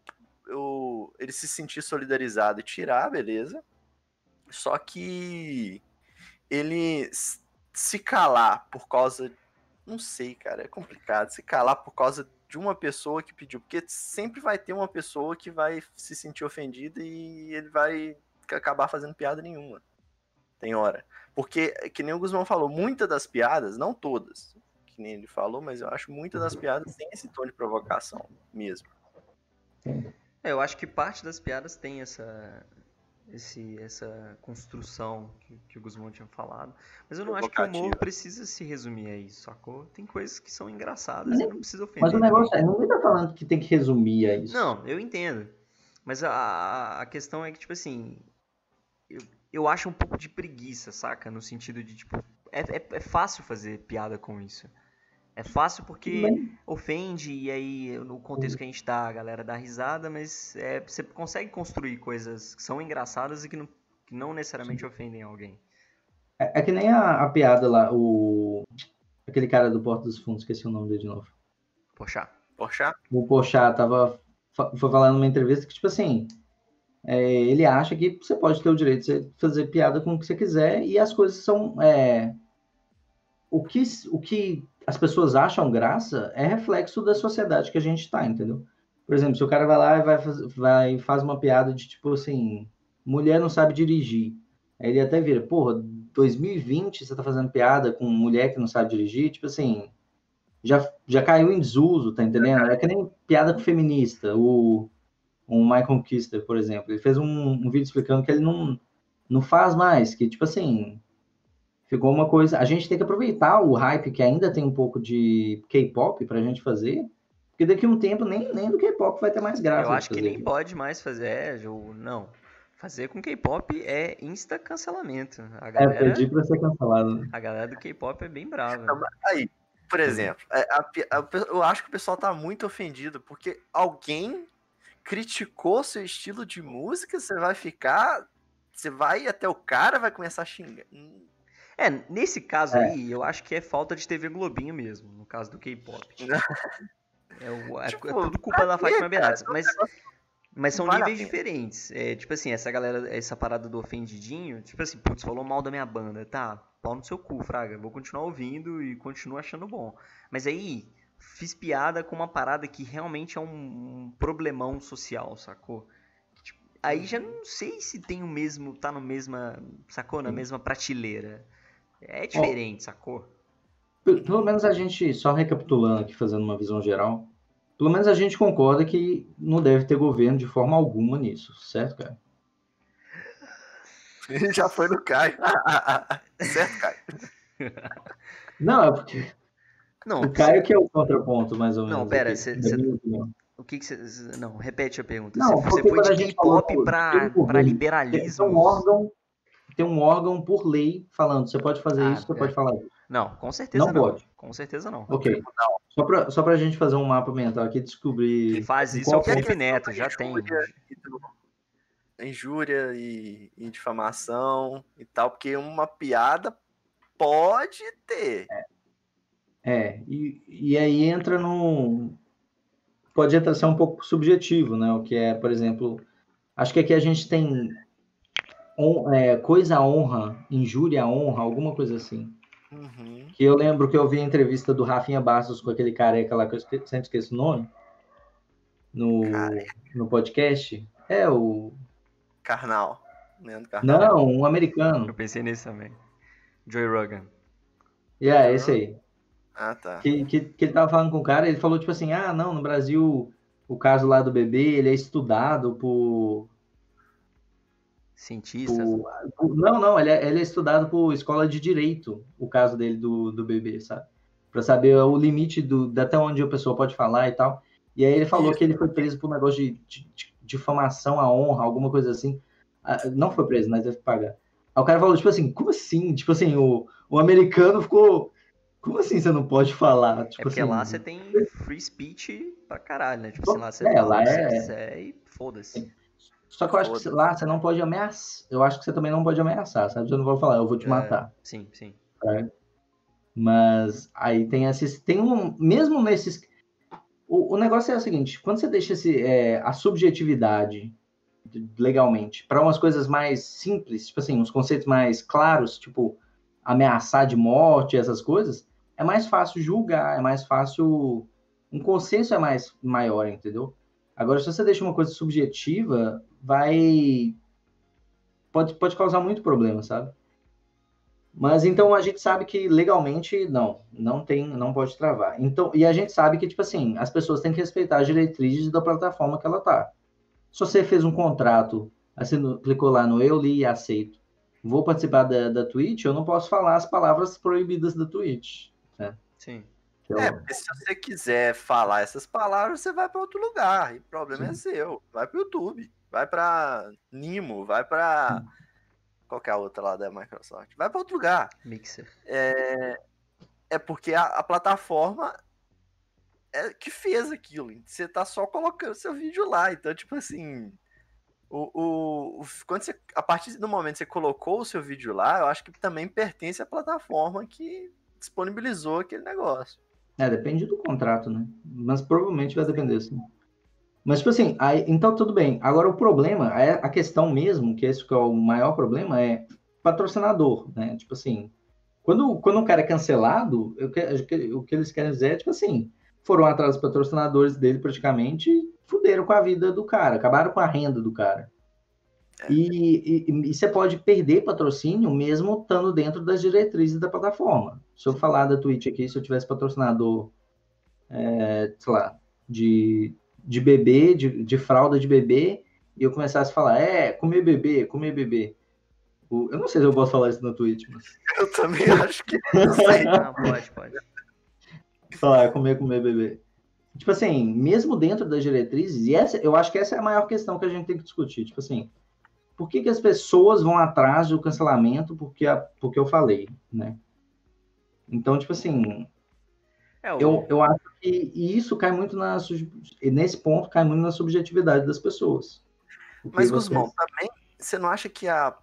eu, ele se sentir solidarizado e tirar, beleza. Só que ele se calar por causa. Não sei, cara, é complicado. Se calar por causa de uma pessoa que pediu, porque sempre vai ter uma pessoa que vai se sentir ofendida e ele vai acabar fazendo piada nenhuma. Tem hora. Porque, que nem o Guzmão falou, muitas das piadas, não todas, que nem ele falou, mas eu acho muitas das piadas tem esse tom de provocação mesmo. É, eu acho que parte das piadas tem essa, esse, essa construção que, que o Guzmão tinha falado. Mas eu não acho que o humor precisa se resumir a isso, sacou? Tem coisas que são engraçadas e não precisa ofender. Mas o negócio é, ninguém tá falando que tem que resumir a isso. Não, eu entendo. Mas a, a questão é que, tipo assim, eu, eu acho um pouco de preguiça, saca? No sentido de, tipo, é, é, é fácil fazer piada com isso. É fácil porque Bem... ofende, e aí no contexto que a gente tá, a galera dá risada, mas é, você consegue construir coisas que são engraçadas e que não, que não necessariamente Sim. ofendem alguém. É, é que nem a, a, piada lá, o. Aquele cara do Porto dos Fundos, esqueci o nome dele de novo. Pochá. Pochá? O Pochá tava. Foi falando numa entrevista que, tipo assim. É, ele acha que você pode ter o direito de fazer piada com o que você quiser e as coisas são. É, o, que, o que as pessoas acham graça é reflexo da sociedade que a gente está, entendeu? Por exemplo, se o cara vai lá e vai, vai faz uma piada de tipo assim, mulher não sabe dirigir. Aí ele até vira, porra, 2020 você tá fazendo piada com mulher que não sabe dirigir, tipo assim, já, já caiu em desuso, tá entendendo? É que nem piada feminista. O, o Michael Kister, por exemplo, ele fez um, um vídeo explicando que ele não, não faz mais, que tipo assim, ficou uma coisa. A gente tem que aproveitar o hype que ainda tem um pouco de K-pop para a gente fazer, porque daqui a um tempo nem, nem do K-pop vai ter mais graça. Eu acho que nem pode mais fazer, é, não. Fazer com K-pop é insta cancelamento. A galera, é, pedi pra ser cancelado. Né? A galera do K-pop é bem brava. Aí, por exemplo, é, a, a, a, eu acho que o pessoal tá muito ofendido porque alguém criticou seu estilo de música, você vai ficar. Você vai até o cara, vai começar a xingar. É, nesse caso é. aí, eu acho que é falta de TV Globinho mesmo, no caso do K-pop. é, o, é, tipo, é tudo culpa da Fátima Bernardes. Mas, mas são níveis diferentes. É, tipo assim, essa galera, essa parada do ofendidinho, tipo assim, putz, falou mal da minha banda. Tá, pau no seu cu, fraga. Vou continuar ouvindo e continuo achando bom. Mas aí, fiz piada com uma parada que realmente é um, um problemão social, sacou? Tipo, aí já não sei se tem o mesmo, tá no mesma, sacou? Na mesma prateleira. É diferente, Ó, sacou? Pelo menos a gente, só recapitulando aqui, fazendo uma visão geral, pelo menos a gente concorda que não deve ter governo de forma alguma nisso, certo, cara? (laughs) Ele já foi no Caio. (laughs) certo, Caio? Não, é porque. Não, o Caio que é o contraponto, mais ou menos. Não, pera, você. O que você. Não, repete a pergunta. Não, você foi de K-pop para liberalismo. É um órgão tem um órgão por lei falando, você pode fazer ah, isso, você é. pode falar isso. Não, com certeza não. Não pode. Com certeza não. Ok. Não. Só para só a gente fazer um mapa mental aqui descobrir. Quem faz isso é o Felipe Neto, já tem. Injúria e, e difamação e tal, porque uma piada pode ter. É, é e, e aí entra no. Pode entrar ser um pouco subjetivo, né? O que é, por exemplo, Acho que aqui a gente tem on, é, coisa honra, injúria honra, alguma coisa assim. Uhum. Que eu lembro que eu vi a entrevista do Rafinha Bastos com aquele careca lá, que eu esque- sempre esqueço o nome, no, Careca. no podcast. É, o. Carnal. Leandro Carnal. Não, um americano. Eu pensei nisso também. Joey Rogan. E é, esse aí. Ah, tá. Que, que, que ele tava falando com o cara, ele falou tipo assim: ah, não, no Brasil, o caso lá do bebê, ele é estudado por. Cientistas. não, não, ele é, ele é estudado por escola de direito, o caso dele do, do bebê, sabe? Pra saber o limite do, de até onde a pessoa pode falar e tal. E aí ele falou Isso. que ele foi preso por um negócio de, de, de difamação à honra, alguma coisa assim. Ah, Não foi preso, mas deve pagar. Aí o cara falou, tipo assim, como assim? Tipo assim, o, o americano ficou. Como assim você não pode falar? É Tipo porque assim, lá você tem free speech pra caralho, né? Tipo assim, lá você É, fala lá o que você é- quiser e foda-se. Só que eu acho que lá você não pode ameaçar. Eu acho que você também não pode ameaçar, sabe? Você não vai falar, eu vou te É. matar. Sim, sim. Mas aí tem esses. Tem um. Mesmo nesses. O, o negócio é o seguinte: quando você deixa esse, é, a subjetividade de- legalmente para umas coisas mais simples, tipo assim, uns conceitos mais claros, tipo ameaçar de morte, essas coisas, é mais fácil julgar, é mais fácil. Um consenso é mais maior, entendeu? Agora, se você deixa uma coisa subjetiva, vai. Pode, pode causar muito problema, sabe? Mas então a gente sabe que legalmente não, não tem, não pode travar. Então, e a gente sabe que tipo assim, as pessoas têm que respeitar as diretrizes da plataforma que ela tá. Se você fez um contrato, no- clicou lá no eu li e aceito. Vou participar da, da Twitch, eu não posso falar as palavras proibidas da Twitch. Sim. Que é porque se você quiser falar essas palavras, você vai para outro lugar. E o problema é seu. Vai para o YouTube, vai para Nimo, vai para qualquer outra lá da Microsoft. Vai para outro lugar. Mixer. É, é porque a, a plataforma é que fez aquilo. Você tá só colocando seu vídeo lá. Então, tipo assim. O, o, o- quando você, a partir do momento que você colocou o seu vídeo lá, eu acho que também pertence à plataforma que disponibilizou aquele negócio. É, depende do contrato, né? Mas provavelmente vai depender, sim. Mas, tipo assim, aí, então tudo bem. Agora o problema, é a questão mesmo, que esse que é o maior problema, é patrocinador, né? Tipo assim, quando, quando um cara é cancelado, eu que- o que eles querem dizer é, tipo assim, foram atrás dos patrocinadores dele praticamente e fuderam com a vida do cara, acabaram com a renda do cara. E, e- e você pode perder patrocínio mesmo estando dentro das diretrizes da plataforma. Se eu falar da Twitch aqui, se eu tivesse patrocinador, é, sei lá, de, de bebê, de, de fralda de bebê, e eu começasse a falar, é, comer bebê, comer bebê. Eu não sei se eu posso falar isso na Twitch, mas. (laughs) Eu também acho que não sei. (laughs) Não, pode, pode. falar, comer, comer, beber. Tipo assim, mesmo dentro das diretrizes, e essa, eu acho que essa é a maior questão que a gente tem que discutir. Tipo assim, por que, que as pessoas vão atrás do cancelamento porque, a- porque eu falei, né? Então, tipo assim, É, o, eu, eu acho que isso cai muito na. Nesse ponto, cai muito na subjetividade das pessoas. Mas, Guzmão, também, você não acha que a,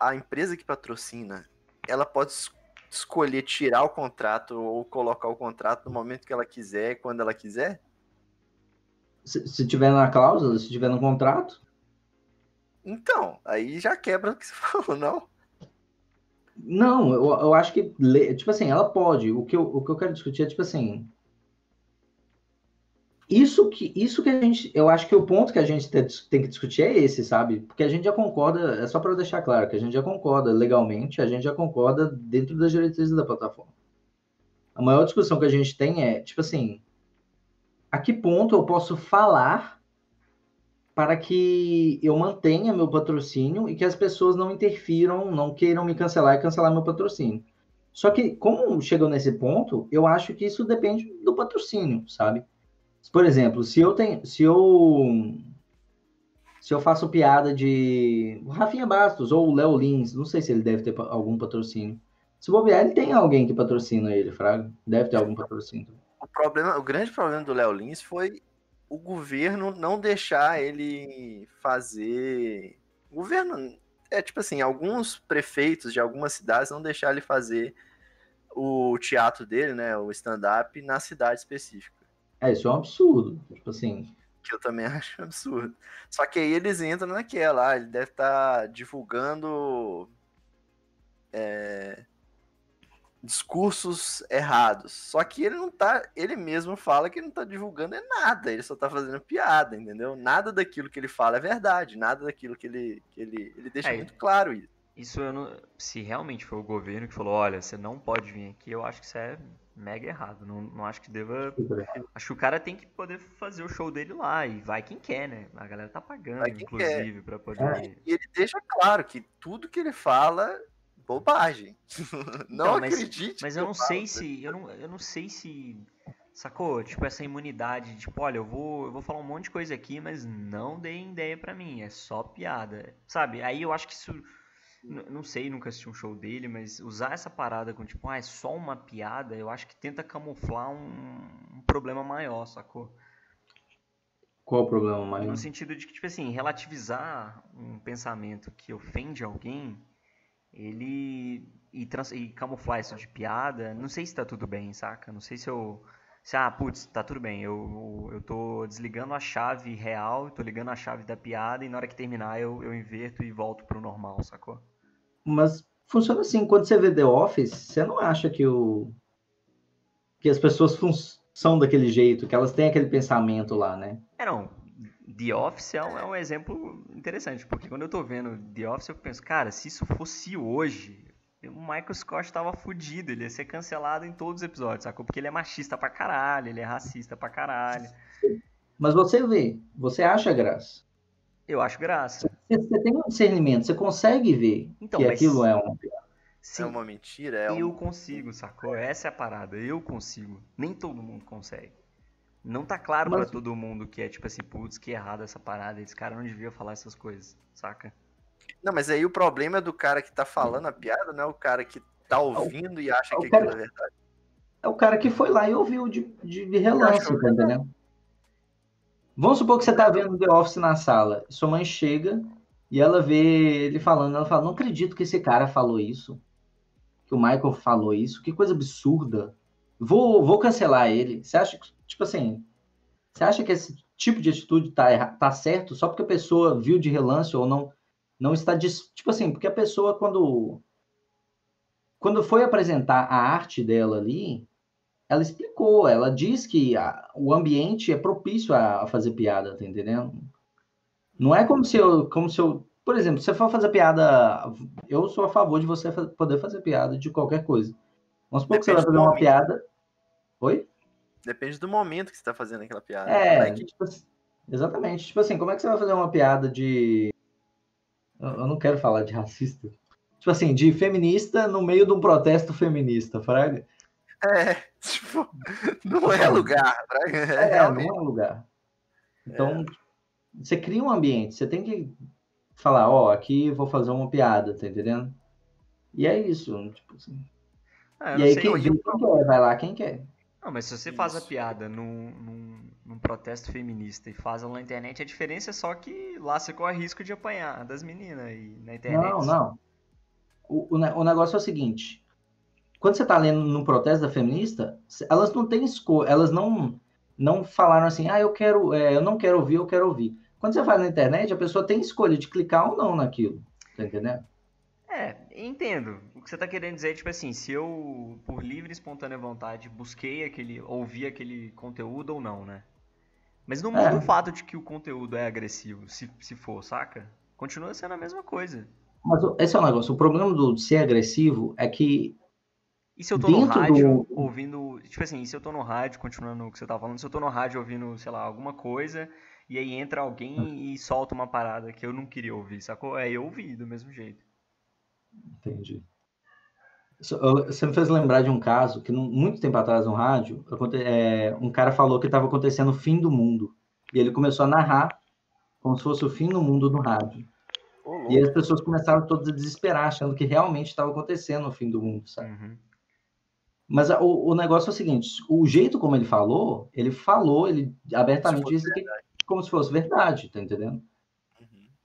a empresa que patrocina, ela pode es- escolher tirar o contrato ou colocar o contrato no momento que ela quiser, quando ela quiser? Se, se tiver na cláusula, se tiver no contrato, Então, aí já quebra o que você (laughs) falou, não? Não, eu, eu acho que, tipo assim, ela pode. O que eu, o que eu quero discutir é, tipo assim. Isso que, isso que a gente. Eu acho que o ponto que a gente te- tem que discutir é esse, sabe? Porque a gente já concorda, é só para deixar claro que a gente já concorda legalmente, a gente já concorda dentro das diretrizes da plataforma. A maior discussão que a gente tem é, tipo assim, a que ponto eu posso falar para que eu mantenha meu patrocínio e que as pessoas não interfiram, não queiram me cancelar e cancelar meu patrocínio. Só que, como chegou nesse ponto, eu acho que isso depende do patrocínio, sabe? Por exemplo, se eu tenho, se eu se eu faço piada de Rafinha Bastos ou Léo Lins, não sei se ele deve ter algum patrocínio. Se bobear, ele tem alguém que patrocina ele, Fraga. Deve ter algum patrocínio. O, problema, o grande problema do Léo Lins foi o governo não deixar ele fazer. O governo. É tipo assim, alguns prefeitos de algumas cidades não deixar ele fazer o teatro dele, né? O stand-up na cidade específica. É, isso é um absurdo. Tipo assim, Que eu também (laughs) acho absurdo. Só que aí eles entram naquela, ah, ele deve estar tá divulgando é, discursos errados. Só que ele não tá. Ele mesmo fala que não tá divulgando é nada, ele só tá fazendo piada, entendeu? Nada daquilo que ele fala é verdade, nada daquilo que ele. Que ele, ele deixa é, muito claro isso. Isso eu não. Se realmente foi o governo que falou, olha, você não pode vir aqui, eu acho que isso é mega errado. Não, não acho que deva. Acho que o cara tem que poder fazer o show dele lá. E vai quem quer, né? A galera tá pagando, inclusive, para poder. É. E ele deixa claro que tudo que ele fala bobagem. (laughs) não então, mas, acredite. Mas eu não sei se. Eu não, eu não sei se. Sacou? Tipo, essa imunidade, tipo, olha, eu vou, eu vou falar um monte de coisa aqui, mas não deem ideia para mim, é só piada. Sabe? Aí eu acho que isso. Não sei, nunca assisti um show dele, mas usar essa parada com tipo, ah, é só uma piada, eu acho que tenta camuflar um, um problema maior, sacou? Qual o problema maior? No sentido de que, tipo assim, relativizar um pensamento que ofende alguém ele e, trans, e camuflar isso de piada, não sei se tá tudo bem, saca? Não sei se eu se, ah, putz, tá tudo bem, eu, eu tô desligando a chave real, tô ligando a chave da piada e na hora que terminar eu, eu inverto e volto pro normal, sacou? Mas funciona assim, quando você vê The Office, você não acha que o que as pessoas são daquele jeito, que elas têm aquele pensamento lá, né? É, não. The Office é um, é um, exemplo interessante, porque quando eu tô vendo The Office, eu penso, cara, se isso fosse hoje, o Michael Scott tava fudido, ele ia ser cancelado em todos os episódios, sacou? Porque ele é machista pra caralho, ele é racista pra caralho. Mas você vê, você acha graça. Eu acho graça. Você, você tem um discernimento, você consegue ver então, que aquilo é uma Sim, é uma mentira, é Eu um... consigo, sacou? Essa é a parada, eu consigo. Nem todo mundo consegue. Não tá claro Mas... para todo mundo que é tipo assim, putz, que errado essa parada, esse cara não devia falar essas coisas, saca? Não, mas aí o problema é do cara que tá falando a piada, não é o cara que tá ouvindo e acha é que aquilo é verdade. É o cara que foi lá e ouviu de, de, de relance, tá entendendo? Vamos supor que você tá vendo The Office na sala, sua mãe chega e ela vê ele falando, ela fala, não acredito que esse cara falou isso, que o Michael falou isso, que coisa absurda. Vou, vou cancelar ele. Você acha que Tipo assim, você acha que esse tipo de atitude tá, tá certo só porque a pessoa viu de relance ou não não está dis... tipo assim, porque a pessoa quando quando foi apresentar a arte dela ali, ela explicou, ela diz que a, o ambiente é propício a, a, fazer piada, tá entendendo? Não é como se eu, como se eu, por exemplo, se você for fazer piada, eu sou a favor de você poder fazer piada de qualquer coisa. Vamos supor Depende que você vai fazer uma piada. Oi? Depende do momento que você tá fazendo aquela piada. É, é que... tipo, assim, exatamente. Tipo assim, como é que você vai fazer uma piada de. Eu não quero falar de racista. Tipo assim, de feminista no meio de um protesto feminista, Fraga. É, (laughs) tipo, não é lugar, Fraga. É, é não é lugar. Então, é. você cria um ambiente, você tem que falar, ó, oh, aqui vou fazer uma piada, tá entendendo? E é isso, tipo assim. Ah, e aí quem, quem quer, vai lá quem quer. Não, mas se você Isso. faz a piada num, num, num, protesto feminista e faz ela na internet, a diferença é só que lá você corre risco de apanhar das meninas e na internet. Não, não. O, o, o negócio é o seguinte. Quando você tá lendo num protesto da feminista, elas não têm escolha, elas não não falaram assim, ah, eu quero, é, eu não quero ouvir, eu quero ouvir. Quando você vai na internet, a pessoa tem escolha de clicar ou não naquilo, tá entendendo? É, entendo. O que você está querendo dizer é, tipo assim, se eu, por livre e espontânea vontade, busquei aquele, ouvi aquele conteúdo ou não, né? Mas não muda é. o fato de que o conteúdo é agressivo, se, se for, saca? Continua sendo a mesma coisa. Mas esse é o negócio, o problema do ser agressivo é que. E se eu tô no rádio do... ouvindo. Tipo assim, se eu tô no rádio, continuando o que você tava falando, se eu tô no rádio ouvindo, sei lá, alguma coisa, e aí entra alguém e solta uma parada que eu não queria ouvir, sacou? É, eu ouvi do mesmo jeito. Entendi. Você me fez lembrar de um caso que, muito tempo atrás, no rádio, é, um cara falou que estava acontecendo o fim do mundo. E ele começou a narrar como se fosse o fim do mundo no rádio. Oh, e as pessoas começaram todas a desesperar, achando que realmente estava acontecendo o fim do mundo, sabe? Uhum. Mas o, o, negócio é o seguinte: o jeito como ele falou, ele falou, ele abertamente disse que como se fosse verdade, tá entendendo?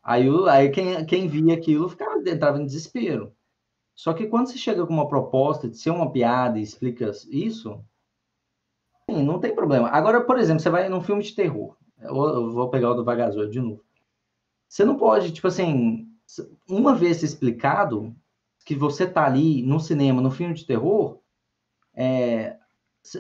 Aí, aí quem, quem via aquilo ficava, entrava em desespero. Só que quando você chega com uma proposta de ser uma piada e explica isso, sim, não tem problema. Agora, por exemplo, você vai num filme de terror. Eu, eu vou pegar o do Vagazoio de novo. Você não pode, tipo assim, uma vez explicado que você tá ali no cinema, no filme de terror, é,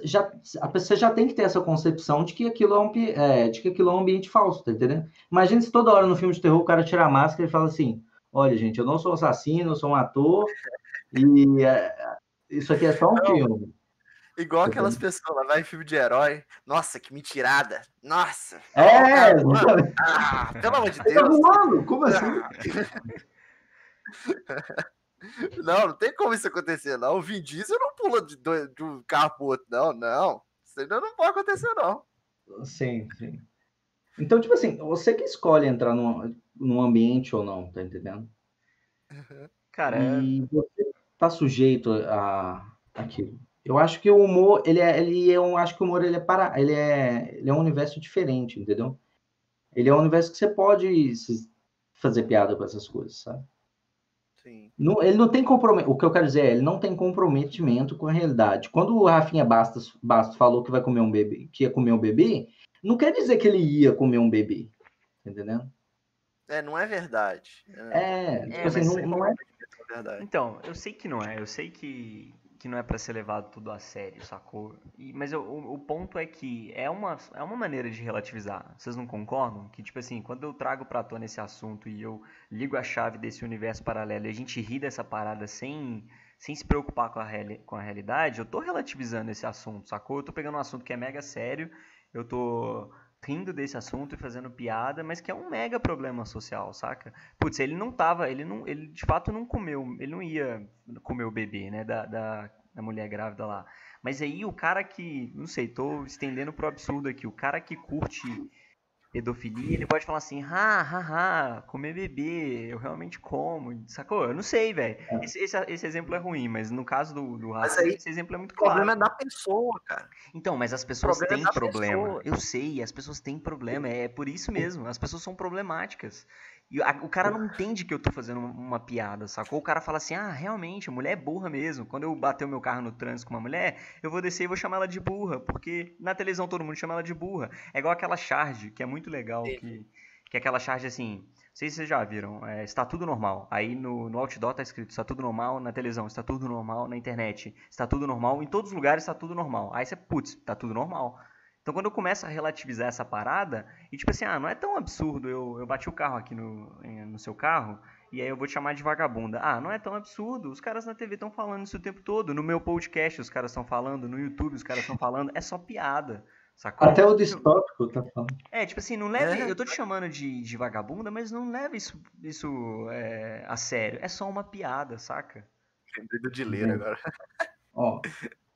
já, a pessoa já tem que ter essa concepção de que aquilo é um, é, de que aquilo é um ambiente falso, tá entendendo? Imagina se toda hora no filme de terror o cara tira a máscara e fala assim: olha, gente, eu não sou assassino, eu sou um ator, e é, isso aqui é só um não, filme. Igual aquelas pessoas lá, vai em filme de herói. Nossa, que mentirada. Nossa. É, ah, pelo amor de tá Deus. Mano, como assim? (laughs) (laughs) Não, não tem como isso acontecer, não. O Vin Diesel não pula de, de um carro pro outro, não, não. Isso ainda não pode acontecer, não. Sim, sim. Então, tipo assim, você que escolhe entrar num, num ambiente ou não, tá entendendo? Cara, é e você tá sujeito a aquilo. Eu acho que o humor, ele é, ele é um, acho que o humor ele é para, ele é, ele é um universo diferente, entendeu? Ele é um universo que você pode fazer piada com essas coisas, sabe? Sim. Não, ele não tem comprometimento. O que eu quero dizer é, ele não tem comprometimento com a realidade. Quando o Rafinha Bastos, Bastos falou que vai comer um bebê, que ia comer um bebê, não quer dizer que ele ia comer um bebê. Tá entendendo? É, não é verdade. É, é tipo é, assim, não, não é... é então, eu sei que não é. Eu sei que que não é para ser levado tudo a sério, sacou? E, mas eu, o, o, ponto é que é uma, é uma maneira de relativizar. Vocês não concordam? Que, tipo assim, quando eu trago pra tona esse assunto e eu ligo a chave desse universo paralelo e a gente ri dessa parada sem, sem se preocupar com a, reali com a realidade, eu tô relativizando esse assunto, sacou? Eu tô pegando um assunto que é mega sério, eu tô rindo desse assunto e fazendo piada, mas que é um mega problema social, saca? Putz, ele não tava, ele não, ele de fato não comeu, ele não ia comer o bebê, né, da, da, da mulher grávida lá. Mas aí o cara que, não sei, tô estendendo pro absurdo aqui, o cara que curte pedofilia, ele pode falar assim, ha, ha, ha, comer bebê, eu realmente como, sacou? Eu não sei, velho. É. Esse, esse, esse, exemplo é ruim, mas no caso do, do racismo, esse exemplo é muito claro. O problema é da pessoa, cara. Então, mas as pessoas têm é problema. Pessoa. Eu sei, as pessoas têm problema, é por isso mesmo, as pessoas são problemáticas. E a, o cara não entende que eu tô fazendo uma, piada, sacou? O cara fala assim, ah, realmente, a mulher é burra mesmo. Quando eu bater o meu carro no trânsito com uma mulher, eu vou descer e vou chamar ela de burra, porque na televisão todo mundo chama ela de burra. É igual aquela charge, que é muito legal, que, que é aquela charge assim, não sei se vocês já viram, é, está tudo normal. Aí no, no outdoor tá escrito, está tudo normal, na televisão está tudo normal, na internet está tudo normal, em todos os lugares está tudo normal. Aí você, putz, está tudo normal. Então quando eu começo a relativizar essa parada, e tipo assim, ah, não é tão absurdo, eu, eu bati o carro aqui no, no seu carro, e aí eu vou te chamar de vagabunda. Ah, não é tão absurdo, os caras na TV estão falando isso o tempo todo, no meu podcast os caras estão falando, no YouTube os caras estão falando, é só piada. Sacou? Até o distópico tá falando. É, tipo assim, não leve. É. Eu tô te chamando de, de vagabunda, mas não leve isso, isso é, a sério. É só uma piada, saca? Lembrei de ler agora. Ó,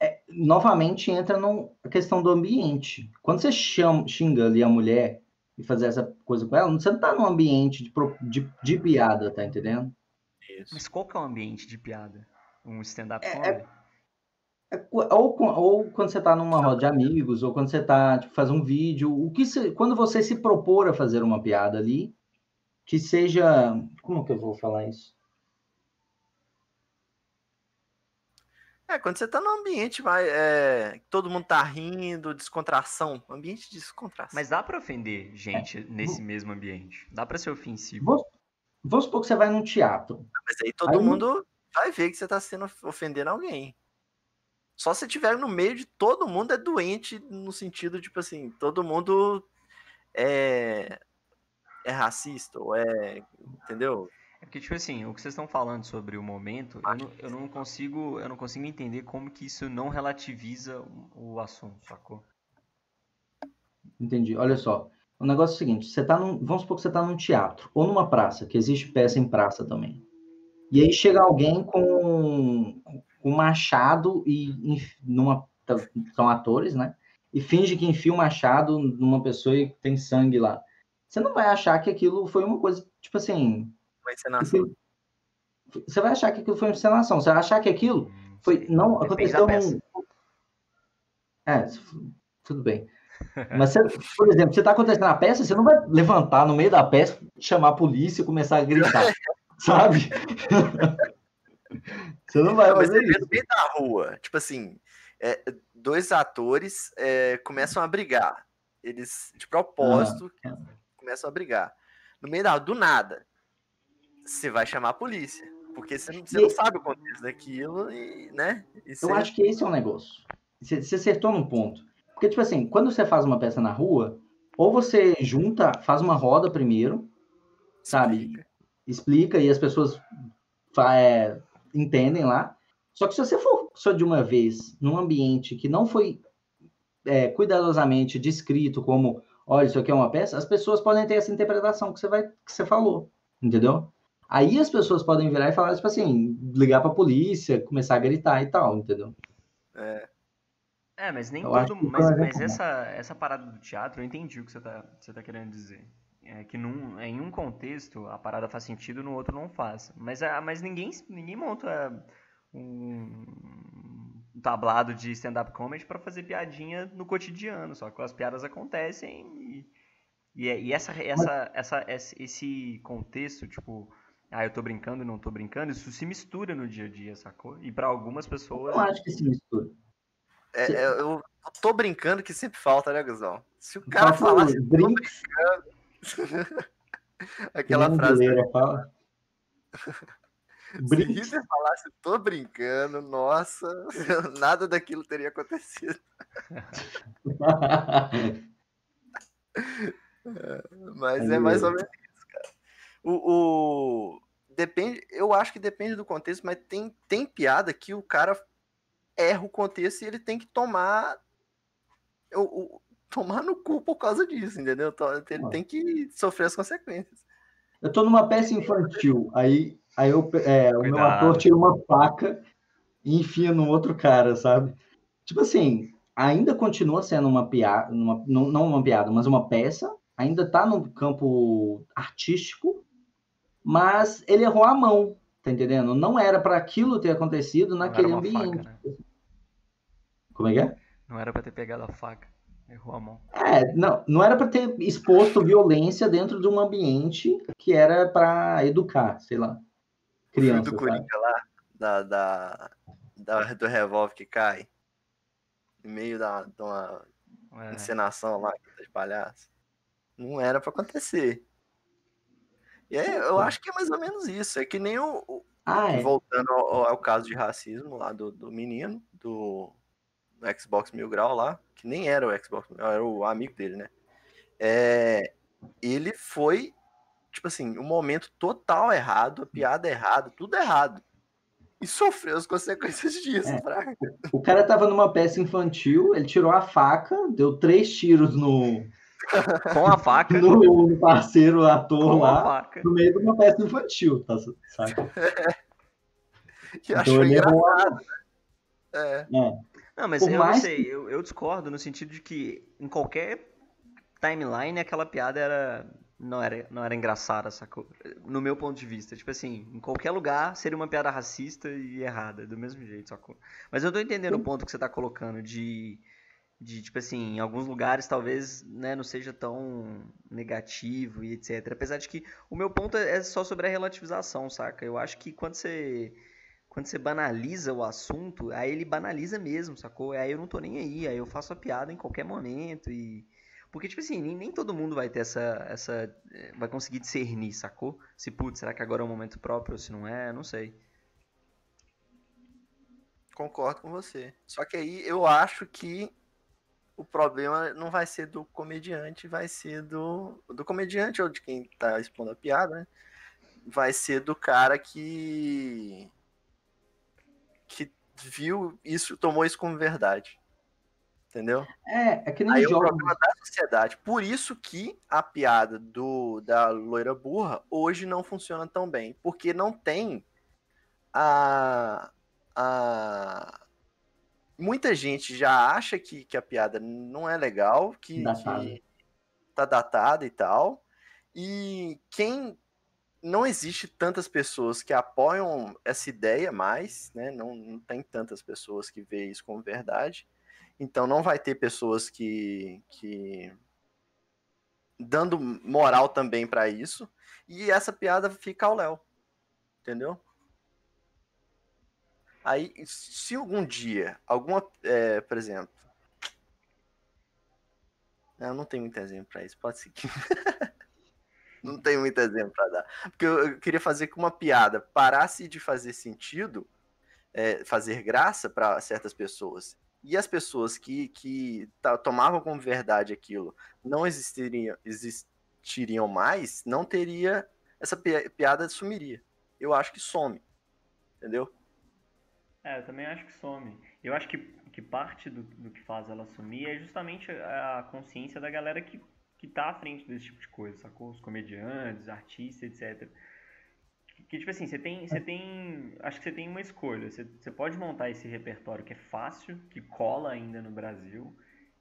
é, novamente entra na questão do ambiente. Quando você chama, xinga ali a mulher e fazer essa coisa com ela, você não tá num ambiente de, de, de piada, tá entendendo? Isso. Mas qual que é o ambiente de piada? Um stand-up é, é, é, ou, ou quando você tá numa roda de amigos, ou quando você tá, tipo, faz um vídeo, o que se, quando você se propor a fazer uma piada ali, que seja, como que eu vou falar isso? É, quando você tá num ambiente vai, é, todo mundo tá rindo, descontração, ambiente de descontração. Mas dá para ofender gente é. nesse mesmo ambiente. Dá para ser ofensivo. Vamos, supor que você vai num teatro. Mas aí todo aí, mundo vai ver que você tá sendo ofendendo alguém. Só se tiver no meio de todo mundo é doente no sentido tipo assim, todo mundo é é racista ou é, entendeu? É porque, tipo assim, o que vocês estão falando sobre o momento, eu não, eu não, consigo eu não consigo entender como que isso não relativiza o assunto, sacou? Entendi. Olha só, o negócio é o seguinte, você tá num, vamos supor que você está num teatro, ou numa praça, que existe peça em praça também. E aí chega alguém com um machado e numa são atores, né? E finge que enfia o um machado numa pessoa e tem sangue lá. Você não vai achar que aquilo foi uma coisa, tipo assim, uma encenação. Você vai achar que aquilo foi uma encenação. Você vai achar que aquilo foi. Não, aconteceu num. É, tudo bem. Mas, você, por exemplo, você está acontecendo na peça, você não vai levantar no meio da peça, chamar a polícia e começar a gritar, (laughs) sabe? você não vai fazer Mas isso. No meio da rua, tipo assim, é, dois atores é, começam a brigar. eles de propósito ah. começam a brigar. No meio da do nada, você vai chamar a polícia. Porque você, você não sabe o contexto daquilo, e, né? E Eu acho que esse é o um negócio. Você, você acertou num ponto. Porque, tipo assim, quando você faz uma peça na rua, ou você junta, faz uma roda primeiro, sabe? Explica, Explica e as pessoas é, entendem lá. Só que se você for só de uma vez num ambiente que não foi é, cuidadosamente descrito como, olha, isso aqui é uma peça, as pessoas podem ter essa interpretação que você vai, que você falou, entendeu? Aí as pessoas podem virar e falar, tipo assim, ligar pra polícia, começar a gritar e tal, entendeu? É. É, mas nem eu todo. Mas, mas essa, essa parada do teatro, eu entendi o que você tá, você tá querendo dizer. É que num, em um contexto a parada faz sentido, no outro não faz. Mas, mas ninguém, ninguém monta um, um tablado de stand-up comedy para fazer piadinha no cotidiano, só que as piadas acontecem e, e, e essa, essa, essa, esse contexto, tipo, ah, eu tô brincando e não tô brincando, isso se mistura no dia a dia, sacou? E para algumas pessoas. Eu acho que se mistura. É, é, eu tô brincando que sempre falta, né, Guzão? Se o cara falasse brincando. (laughs) Aquela frase. Fala. (laughs) Se Hitler falasse tô brincando, nossa, (laughs) nada daquilo teria acontecido. Mas é mais ou menos. O, o, depende, eu acho que depende do contexto, mas tem, tem piada que o cara erra o contexto e ele tem que tomar o, o tomar no cu por causa disso, entendeu? Então, ele tem que sofrer as consequências. Eu tô numa peça infantil, aí, aí eu, é, o meu ator tira uma faca e enfia no outro cara, sabe? Tipo assim, ainda continua sendo uma piada, uma, não, não uma piada, mas uma peça, ainda tá no campo artístico, mas ele errou a mão, tá entendendo? Não era para aquilo ter acontecido naquele ambiente. Faca, né? Como é que é? Não era para ter pegado a faca. Errou a mão. É, não, não era para ter exposto violência dentro de um ambiente que era para educar, sei lá. Criança. O do Coringa lá, da, da, da, do revólver que cai, no meio da, de uma é. encenação lá de palhaço. Não era para acontecer. E é, eu acho que é mais ou menos isso. É que nem o. o ah, é. Voltando ao, ao, caso de racismo lá do, do menino, do, do Xbox Mil Grau lá, que nem era o Xbox, era o amigo dele, né? É, ele foi, tipo assim, um momento total errado, a piada errada, tudo errado. E sofreu as consequências (laughs) disso, é. O cara tava numa peça infantil, ele tirou a faca, deu três tiros no. Com a faca. (laughs) No parceiro ator Com lá, no meio de uma peça infantil, tá, sabe? (laughs) É. E então, achou engraçado. Né? É. é. Não, mas Por eu não sei, que... eu, eu discordo no sentido de que em qualquer timeline aquela piada era não era, não era engraçada, sacou? No meu ponto de vista. Tipo assim, em qualquer lugar seria uma piada racista e errada, do mesmo jeito, sacou? Mas eu tô entendendo o ponto que você tá colocando de, de tipo assim, em alguns lugares talvez né, não seja tão negativo e etc. Apesar de que o meu ponto é só sobre a relativização, saca? Eu acho que quando você quando você banaliza o assunto, aí ele banaliza mesmo, sacou? Aí eu não tô nem aí, aí eu faço a piada em qualquer momento e. Porque, tipo assim, nem, nem todo mundo vai ter essa, essa. Eh, vai conseguir discernir, sacou? Se, putz, será que agora é o momento próprio ou se não é? Não sei. Concordo com você. Só que aí eu acho que o problema não vai ser do comediante, vai ser do. Do comediante ou de quem tá expondo a piada, né? Vai ser do cara que que viu isso, tomou isso como verdade. Entendeu? É, é que nem Aí jogo. o problema da sociedade. Por isso que a piada do da loira burra hoje não funciona tão bem. Porque não tem a. a muita gente já acha que, que a piada não é legal, que, que tá datada e tal. E quem não existe tantas pessoas que apoiam essa ideia mais, né? Não, não tem tantas pessoas que veem isso como verdade. Então não vai ter pessoas que, que dando moral também para isso. E essa piada fica ao léu. Entendeu? Aí, se algum dia, alguma, é, por exemplo, Eu não tenho muito exemplo para isso, pode seguir. (laughs) não tenho muito exemplo para dar. Porque eu, eu, queria fazer que uma piada parasse de fazer sentido, é, fazer graça para certas pessoas. E as pessoas que, que tomavam como verdade aquilo não existiriam, existiriam mais, não teria. Essa piada sumiria. Eu acho que some. Entendeu? É, eu também acho que some. Eu acho que, que parte do, do que faz ela sumir é justamente a consciência da galera que, que tá à frente desse tipo de coisa, sacou? Os comediantes, artistas, etc. Que, tipo assim, você tem, você tem. Acho que você tem uma escolha. Você, você pode montar esse repertório que é fácil, que cola ainda no Brasil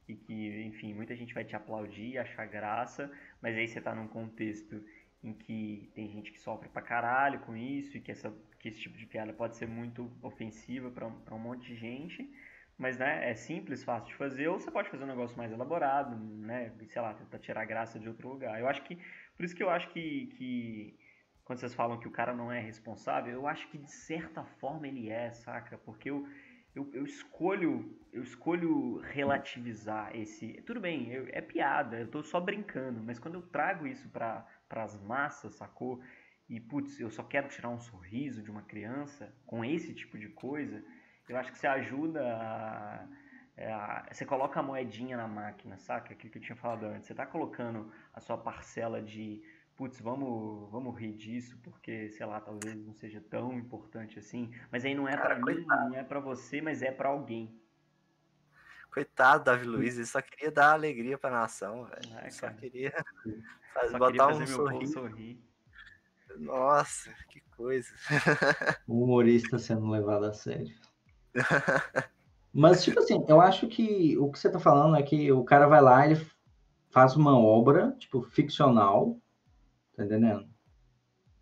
e que, enfim, muita gente vai te aplaudir, achar graça, mas aí você tá num contexto em que tem gente que sofre pra caralho com isso e que, essa, que esse tipo de piada pode ser muito ofensiva para um, monte de gente. Mas, né, é simples, fácil de fazer, ou você pode fazer um negócio mais elaborado, né, sei lá, tentar tirar graça de outro lugar. Eu acho que, por isso que eu acho que, que quando vocês falam que o cara não é responsável, eu acho que de certa forma ele é, saca? Porque eu, eu, eu escolho eu escolho relativizar esse... Tudo bem, eu, é piada, eu tô só brincando, mas quando eu trago isso para as massas, sacou? E putz, eu só quero tirar um sorriso de uma criança com esse tipo de coisa, eu acho que você ajuda a, é, a, você coloca a moedinha na máquina, saca? Aquilo que eu tinha falado antes. Você tá colocando a sua parcela de putz, vamos, vamos rir disso, porque, sei lá, talvez não seja tão importante assim. Mas aí não é para mim, não é para você, mas é para alguém. Coitado Davi Luiz, ele só queria dar alegria pra nação, velho. É, só queria fazer, só (laughs) botar queria um sorriso. Nossa, que coisa. (laughs) O humorista sendo levado a sério. (laughs) Mas, tipo assim, eu acho que o que você tá falando é que o cara vai lá, ele faz uma obra, tipo, ficcional, tá entendendo?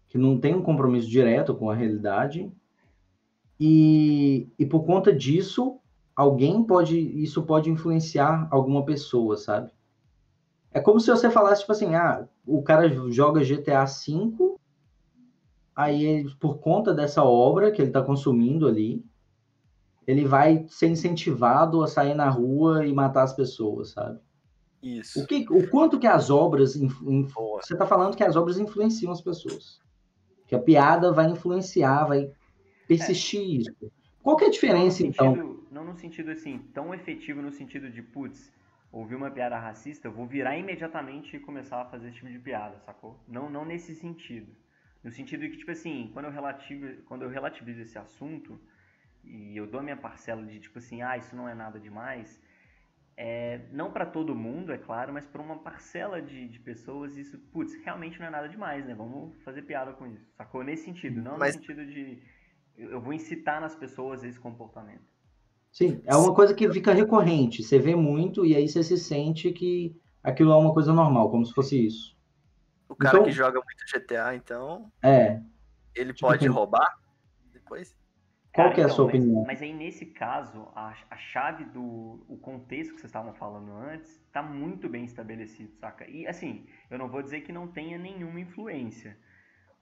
Que não tem um compromisso direto com a realidade. E, e por conta disso, alguém pode, isso pode influenciar alguma pessoa, sabe? É como se você falasse, tipo assim, ah, o cara joga GTA V, aí ele, por conta dessa obra que ele está consumindo ali, ele vai ser incentivado a sair na rua e matar as pessoas, sabe? Isso. O, que, o quanto que as obras. Você está falando que as obras influenciam as pessoas. Que a piada vai influenciar, vai persistir é. isso. Qual que é a diferença, não então? Sentido, não no sentido assim, tão efetivo no sentido de, putz, ouvir uma piada racista, eu vou virar imediatamente e começar a fazer esse tipo de piada, sacou? Não, não nesse sentido. No sentido de que, tipo assim, quando eu, relativo, quando eu relativizo esse assunto e eu dou a minha parcela de, tipo assim, ah, isso não é nada demais, é, não para todo mundo, é claro, mas para uma parcela de, de pessoas, isso, putz, realmente não é nada demais, né? Vamos fazer piada com isso, sacou? Nesse sentido, não mas... no sentido de eu vou incitar nas pessoas esse comportamento. Sim, é uma coisa que fica recorrente. Você vê muito e aí você se sente que aquilo é uma coisa normal, como se fosse isso. O cara então, que joga muito GTA, então. É. Ele tipo pode assim, roubar depois? Qual que é a então, sua mas, opinião? Mas aí, nesse caso, a, a chave do o contexto que vocês estavam falando antes está muito bem estabelecido, saca? E assim, eu não vou dizer que não tenha nenhuma influência,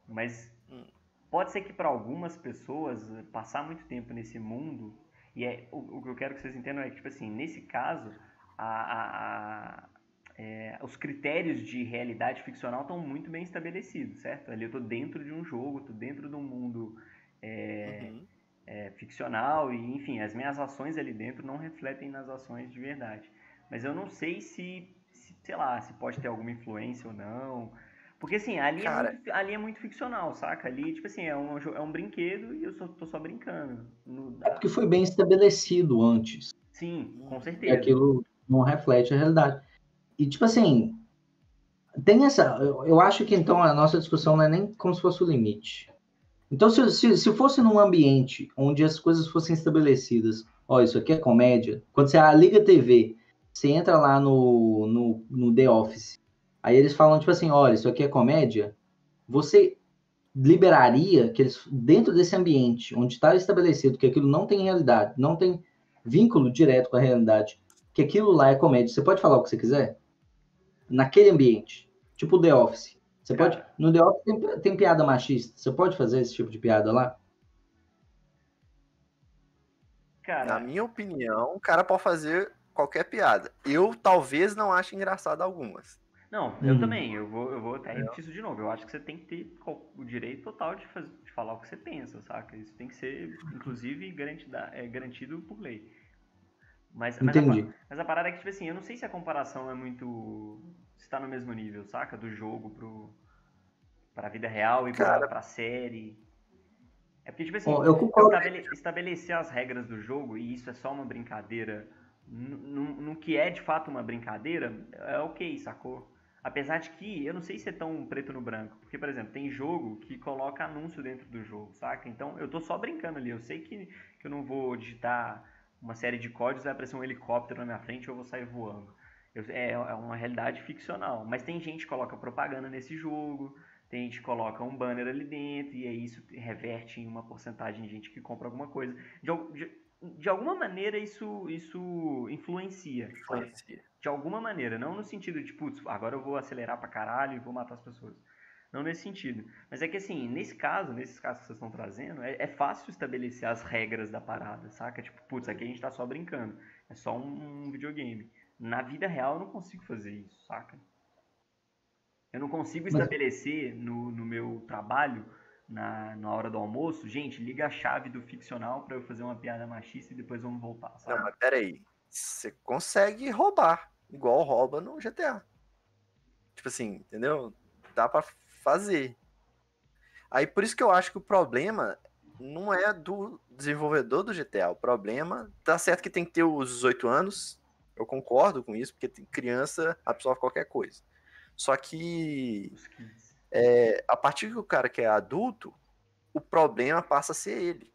mas hum Pode ser que para algumas pessoas passar muito tempo nesse mundo e é o, o, que eu quero que vocês entendam é que tipo assim nesse caso a, a, a, é, os critérios de realidade ficcional estão muito bem estabelecidos, certo? Ali eu estou dentro de um jogo, estou dentro de um mundo é, uhum. é, ficcional e enfim as minhas ações ali dentro não refletem nas ações de verdade. Mas eu não sei se, se sei lá se pode ter alguma influência ou não. Porque assim, ali, é Cara... é muito, ali é muito ficcional, saca? Ali, tipo assim, é um, é um brinquedo e eu só, tô só brincando. No... É porque foi bem estabelecido antes. Sim, com certeza. E aquilo não reflete a realidade. E tipo assim, tem essa. Eu, eu acho que então a nossa discussão não é nem como se fosse o limite. Então, se, se, se fosse num ambiente onde as coisas fossem estabelecidas, ó, isso aqui é comédia, quando você liga a TV, você entra lá no, no, no The Office, Aí eles falam, tipo assim, olha, isso aqui é comédia. Você liberaria que eles, dentro desse ambiente, onde está estabelecido que aquilo não tem realidade, não tem vínculo direto com a realidade, que aquilo lá é comédia, você pode falar o que você quiser? Naquele ambiente. Tipo The Office. Você pode. No The Office tem, tem piada machista. Você pode fazer esse tipo de piada lá? Cara, na minha opinião, o cara pode fazer qualquer piada. Eu talvez não ache engraçado algumas. Não, eu uhum. também. Eu vou, eu vou até repetir isso de novo. Eu acho que você tem que ter o direito total de, fazer, de falar o que você pensa, saca? Isso tem que ser, inclusive, garantido, é, garantido por lei. Mas, mas, a, mas a parada é que, tipo assim, eu não sei se a comparação é muito. Está no mesmo nível, saca? Do jogo pro, pra vida real e pra, pra série. É porque, tipo assim, estabele, estabelecer as regras do jogo e isso é só uma brincadeira. No, no que é de fato uma brincadeira, é ok, sacou? Apesar de que eu não sei se é tão preto no branco. Porque, por exemplo, tem jogo que coloca anúncio dentro do jogo, saca? Então eu tô só brincando ali. Eu sei que, que eu não vou digitar uma série de códigos, vai aparecer um helicóptero na minha frente e eu vou sair voando. É, é uma realidade ficcional. Mas tem gente que coloca propaganda nesse jogo, tem gente que coloca um banner ali dentro, e aí isso reverte em uma porcentagem de gente que compra alguma coisa. De, de, de alguma maneira isso, isso influencia. Influencia. De alguma maneira, não no sentido de, putz, agora eu vou acelerar pra caralho e vou matar as pessoas. Não nesse sentido. Mas é que assim, nesse caso, nesses casos que vocês estão trazendo, é, é fácil estabelecer as regras da parada, saca? Tipo, putz, aqui a gente tá só brincando. É só um, um videogame. Na vida real eu não consigo fazer isso, saca? Eu não consigo estabelecer no, no meu trabalho, na, na hora do almoço, gente, liga a chave do ficcional para eu fazer uma piada machista e depois vamos voltar. Sabe? Não, mas peraí. Você consegue roubar igual rouba no GTA. Tipo assim, entendeu? Dá para fazer. Aí por isso que eu acho que o problema não é do desenvolvedor do GTA. O problema, tá certo que tem que ter os 18 anos, eu concordo com isso, porque criança absorve qualquer coisa. Só que é, a partir que o cara que é adulto, o problema passa a ser ele.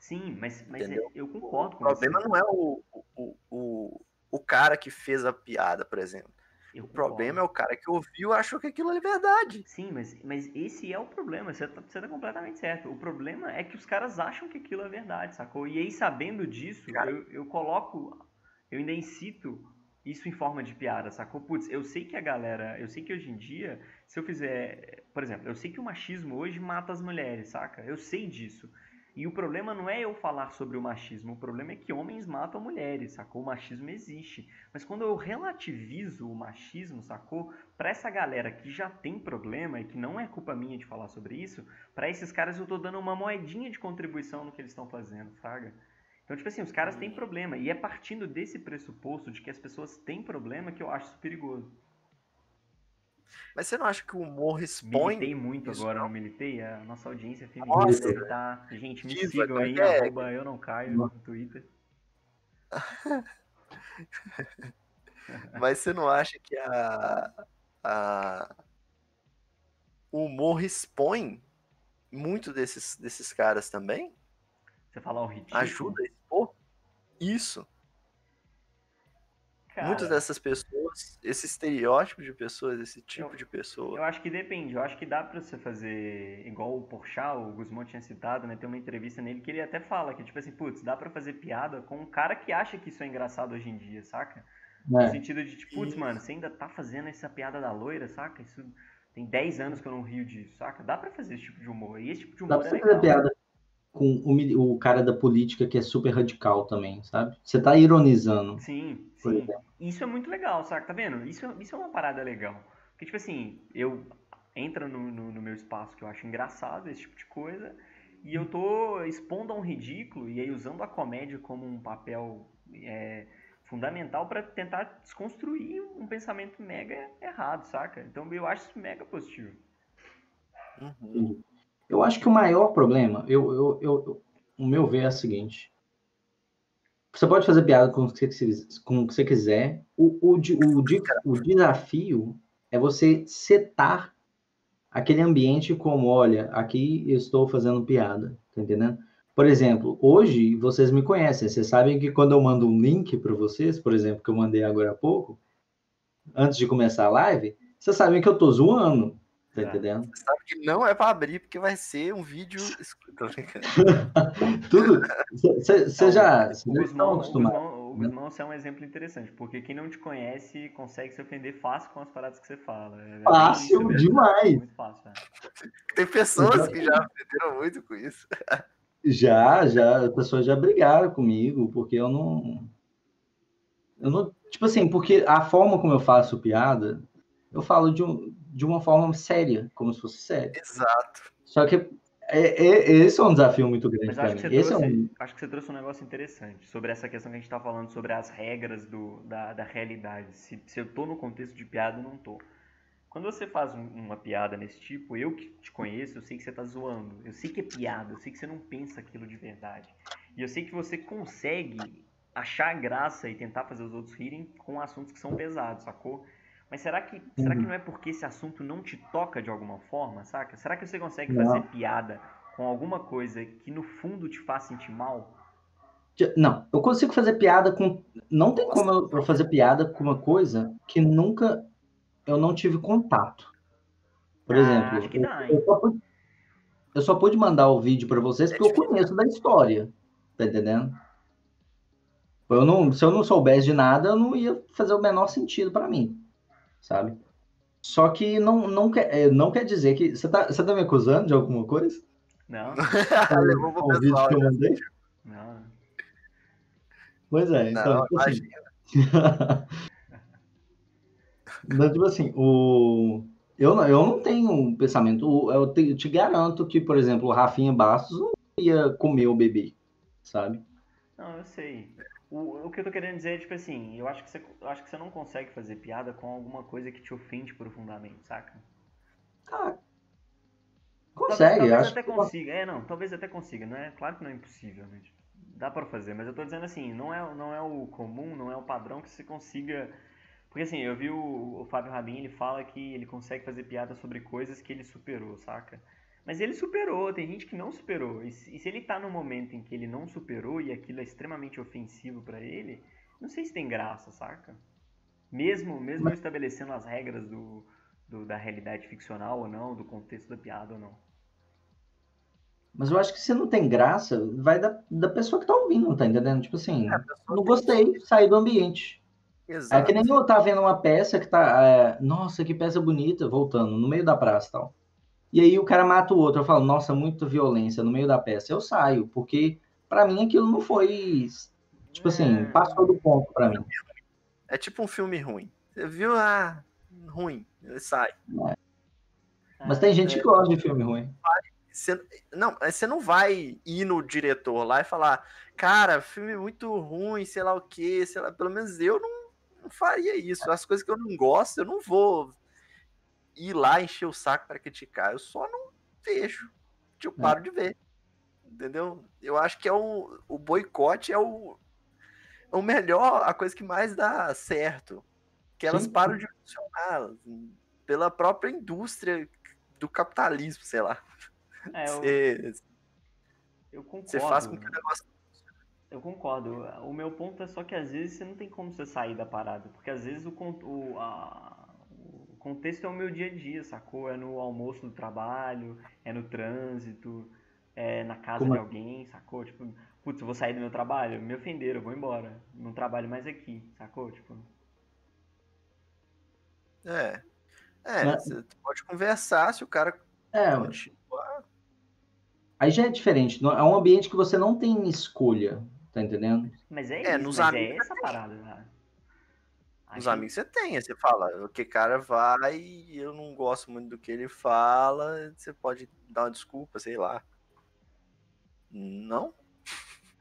Sim, mas, mas é, eu concordo com O problema você. não é o, o, o, o cara que fez a piada, por exemplo. Eu o concordo. problema é o cara que ouviu e achou que aquilo é verdade. Sim, mas, mas esse é o problema. Você tá, você tá completamente certo. O problema é que os caras acham que aquilo é verdade, sacou? E aí, sabendo disso, cara... eu, eu coloco, eu ainda incito isso em forma de piada, sacou? Putz, eu sei que a galera, eu sei que hoje em dia, se eu fizer, por exemplo, eu sei que o machismo hoje mata as mulheres, saca? Eu sei disso. E o problema não é eu falar sobre o machismo, o problema é que homens matam mulheres, sacou? O machismo existe. Mas quando eu relativizo o machismo, sacou? Pra essa galera que já tem problema e que não é culpa minha de falar sobre isso, para esses caras eu tô dando uma moedinha de contribuição no que eles estão fazendo, saca? Então, tipo assim, os caras têm problema. E é partindo desse pressuposto de que as pessoas têm problema que eu acho isso perigoso. Mas você não acha que o humor expõe. Militei muito isso, agora, não? militei? A nossa audiência feminina nossa, deve. Tá, gente, me Diva, sigam aí, é, arroba eu não caio no Twitter. (laughs) Mas você não acha que a, a, o humor expõe muito desses, desses caras também? Você falar o ridículo? Ajuda? Isso. Cara, Muitas dessas pessoas, esse estereótipo de pessoas, esse tipo eu, de pessoa. Eu acho que depende. Eu acho que dá pra você fazer igual o Porchat, o Guzmão tinha citado, né? Tem uma entrevista nele que ele até fala que, tipo assim, putz, dá pra fazer piada com um cara que acha que isso é engraçado hoje em dia, saca? É. No sentido de, tipo, putz, mano, você ainda tá fazendo essa piada da loira, saca? Isso tem 10 anos que eu não rio disso, saca? Dá pra fazer esse tipo de humor. E esse tipo de humor dá pra é fazer piada com o, o, cara da política que é super radical também, sabe? Você tá ironizando. Sim, sim. Isso é muito legal, sabe? Tá vendo? Isso, isso é uma parada legal. Porque, tipo assim, eu entro no, no, no, meu espaço que eu acho engraçado, esse tipo de coisa, e eu tô expondo a um ridículo e aí usando a comédia como um papel é, fundamental para tentar desconstruir um pensamento mega errado, saca? Então eu acho isso mega positivo. Uhum. Eu acho que o maior problema, eu, eu, eu, o meu ver é o seguinte. Você pode fazer piada com o que você, com o que você quiser. O, o, o, o desafio é você setar aquele ambiente como, olha, aqui eu estou fazendo piada, tá entendendo? Por exemplo, hoje vocês me conhecem, vocês sabem que quando eu mando um link para vocês, por exemplo, que eu mandei agora há pouco, antes de começar a live, vocês sabem que eu tô zoando, Tá é. entendendo? Você sabe que não é para abrir, porque vai ser um vídeo. (laughs) Tudo. Você já. O Guzmão, o, Guzmão, é um exemplo interessante, porque quem não te conhece consegue se ofender fácil com as paradas que você fala. É fácil demais. Muito fácil, é. Tem pessoas que já ofenderam muito com isso. Já, já. As pessoas já brigaram comigo, porque eu não. Eu não, tipo assim, porque a forma como eu faço piada, eu falo de, um, de uma forma séria, como se fosse sério. Exato. Só que é, é, esse é um desafio muito grande para que, mim. você Esse trouxe, é um, acho que você trouxe um negócio interessante sobre essa questão que a gente tá falando sobre as regras do, da, da realidade. Se, se eu tô no contexto de piada ou não tô. Quando você faz um- uma piada nesse tipo, eu que te conheço, eu sei que você tá zoando. Eu sei que é piada, eu sei que você não pensa aquilo de verdade. E eu sei que você consegue achar graça e tentar fazer os outros rirem com assuntos que são pesados, sacou? Mas será que, será que Uhum. não é porque esse assunto não te toca de alguma forma, saca? Será que você consegue Não. fazer piada com alguma coisa que no fundo te faz sentir mal? Não, eu consigo fazer piada com. Não tem como eu- eu fazer piada com uma coisa que nunca eu não tive contato. Por Ah, exemplo, acho que eu, dá, eu só pude, eu só pude mandar o vídeo para vocês porque eu conheço da história. Tá entendendo? Eu não, se eu não soubesse de nada, eu não ia fazer o menor sentido para mim, sabe? Só que não, não, quer, é, não quer dizer que. Você tá, você tá me acusando de alguma coisa? Não, (laughs) Levou pro Com o vídeo que eu mandei? não. Pois é, então, Não, tipo assim. (laughs) Mas, tipo assim, o... eu, não, eu não tenho um pensamento. Eu te, eu te garanto que, por exemplo, o Rafinha Bastos não ia comer o bebê, sabe? Não, eu sei. O, o que eu tô querendo dizer é, tipo assim, eu acho, que você, eu acho que você não consegue fazer piada com alguma coisa que te ofende profundamente, saca? Ah, Talvez, consegue, talvez acho até que consiga. É, não, talvez até consiga. Não é, claro que não é impossível, né? Tipo, Dá pra fazer, mas eu tô dizendo assim, não é, não é o comum, não é o padrão que você consiga. Porque assim, eu vi o, o Fábio Rabin, ele fala que ele consegue fazer piada sobre coisas que ele superou, saca? Mas ele superou, tem gente que não superou. E se, e se ele tá num momento em que ele não superou e aquilo é extremamente ofensivo pra ele, não sei se tem graça, saca? Mesmo, mesmo eu estabelecendo as regras do, do- da realidade ficcional ou não, do contexto da piada ou não. Mas eu acho que se não tem graça, vai da, da pessoa que tá ouvindo, tá entendendo? Tipo assim, pessoa não gostei, saí do ambiente. É Exato. que nem eu tá vendo uma peça que tá. é, nossa, que peça bonita, voltando, no meio da praça e tal. E aí o cara mata o outro. Eu falo, nossa, muita violência no meio da peça. Eu saio, porque pra mim aquilo não foi. Tipo assim, É. passou do ponto pra mim. É tipo um filme ruim. Você viu? Ah, ruim. Ele sai. Mas tem gente que gosta de filme ruim. Você, não, você não vai ir no diretor lá e falar, cara, filme muito ruim, sei lá o que, sei lá. Pelo menos eu não, não faria isso. As coisas que eu não gosto, eu não vou ir lá encher o saco para criticar. Eu só não vejo. Eu É. paro de ver. Entendeu? Eu acho que é o, o boicote é o, é o melhor, a coisa que mais dá certo. Que elas Sim. param de funcionar pela própria indústria do capitalismo, sei lá. É, eu, Você, eu concordo. você faz com que o negócio. Eu concordo. O meu ponto é só que às vezes você não tem como você sair da parada. Porque às vezes o, o, a- o contexto é o meu dia a dia, sacou? É no almoço do trabalho, é no trânsito, é na casa Como de é? alguém, sacou? Tipo, putz, eu vou sair do meu trabalho, me ofenderam, eu vou embora. Não trabalho mais aqui, sacou? Tipo, É. É, Né? você pode conversar se o cara É, continuar. aí já é diferente. não- É um ambiente que você não tem escolha, tá entendendo? mas é, É, isso, nos mas amigos é essa parada, né? Os amigos você tem, você fala, o que cara vai e eu não gosto muito do que ele fala, você pode dar uma desculpa, sei lá. Não?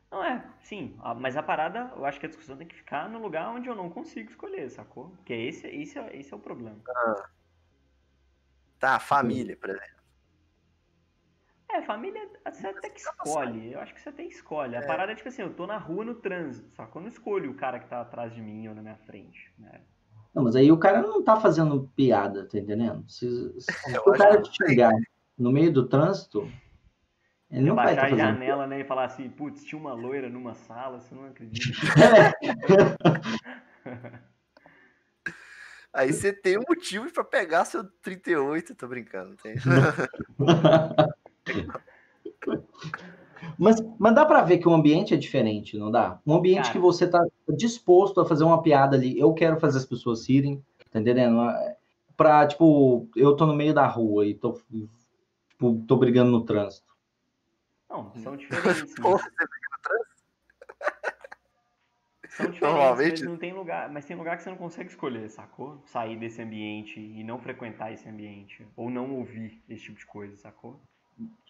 Não é, sim, mas a parada, eu acho que a discussão tem que ficar no lugar onde eu não consigo escolher, sacou? Porque esse, esse, é, esse é o problema. Tá, família, por exemplo. É, família, você até que escolhe. Eu acho que você até escolhe. A É. parada é tipo assim, eu tô na rua no trânsito, sacou? Eu não escolho o cara que tá atrás de mim ou na minha frente, né? Não, mas aí o cara não tá fazendo piada, tá entendendo? Se, se (laughs) o cara que te chegar no meio do trânsito, ele não vai Baixar estar a fazendo janela, né, e falar assim, putz, tinha uma loira numa sala, você não acredita. (laughs) (laughs) Aí você tem um motivo pra pegar seu 38, tô brincando. Tem... Mas, mas dá pra ver que o ambiente é diferente, não dá? Um ambiente Cara. que você tá disposto a fazer uma piada ali, eu quero fazer as pessoas rirem, tá entendendo? Pra, tipo, eu tô no meio da rua e tô, tipo, tô brigando no trânsito. Não, são (laughs) diferentes, você fica no trânsito? São diferentes, Normalmente- mas não tem lugar, mas tem lugar que você não consegue escolher, sacou? Sair desse ambiente e não frequentar esse ambiente ou não ouvir esse tipo de coisa, sacou?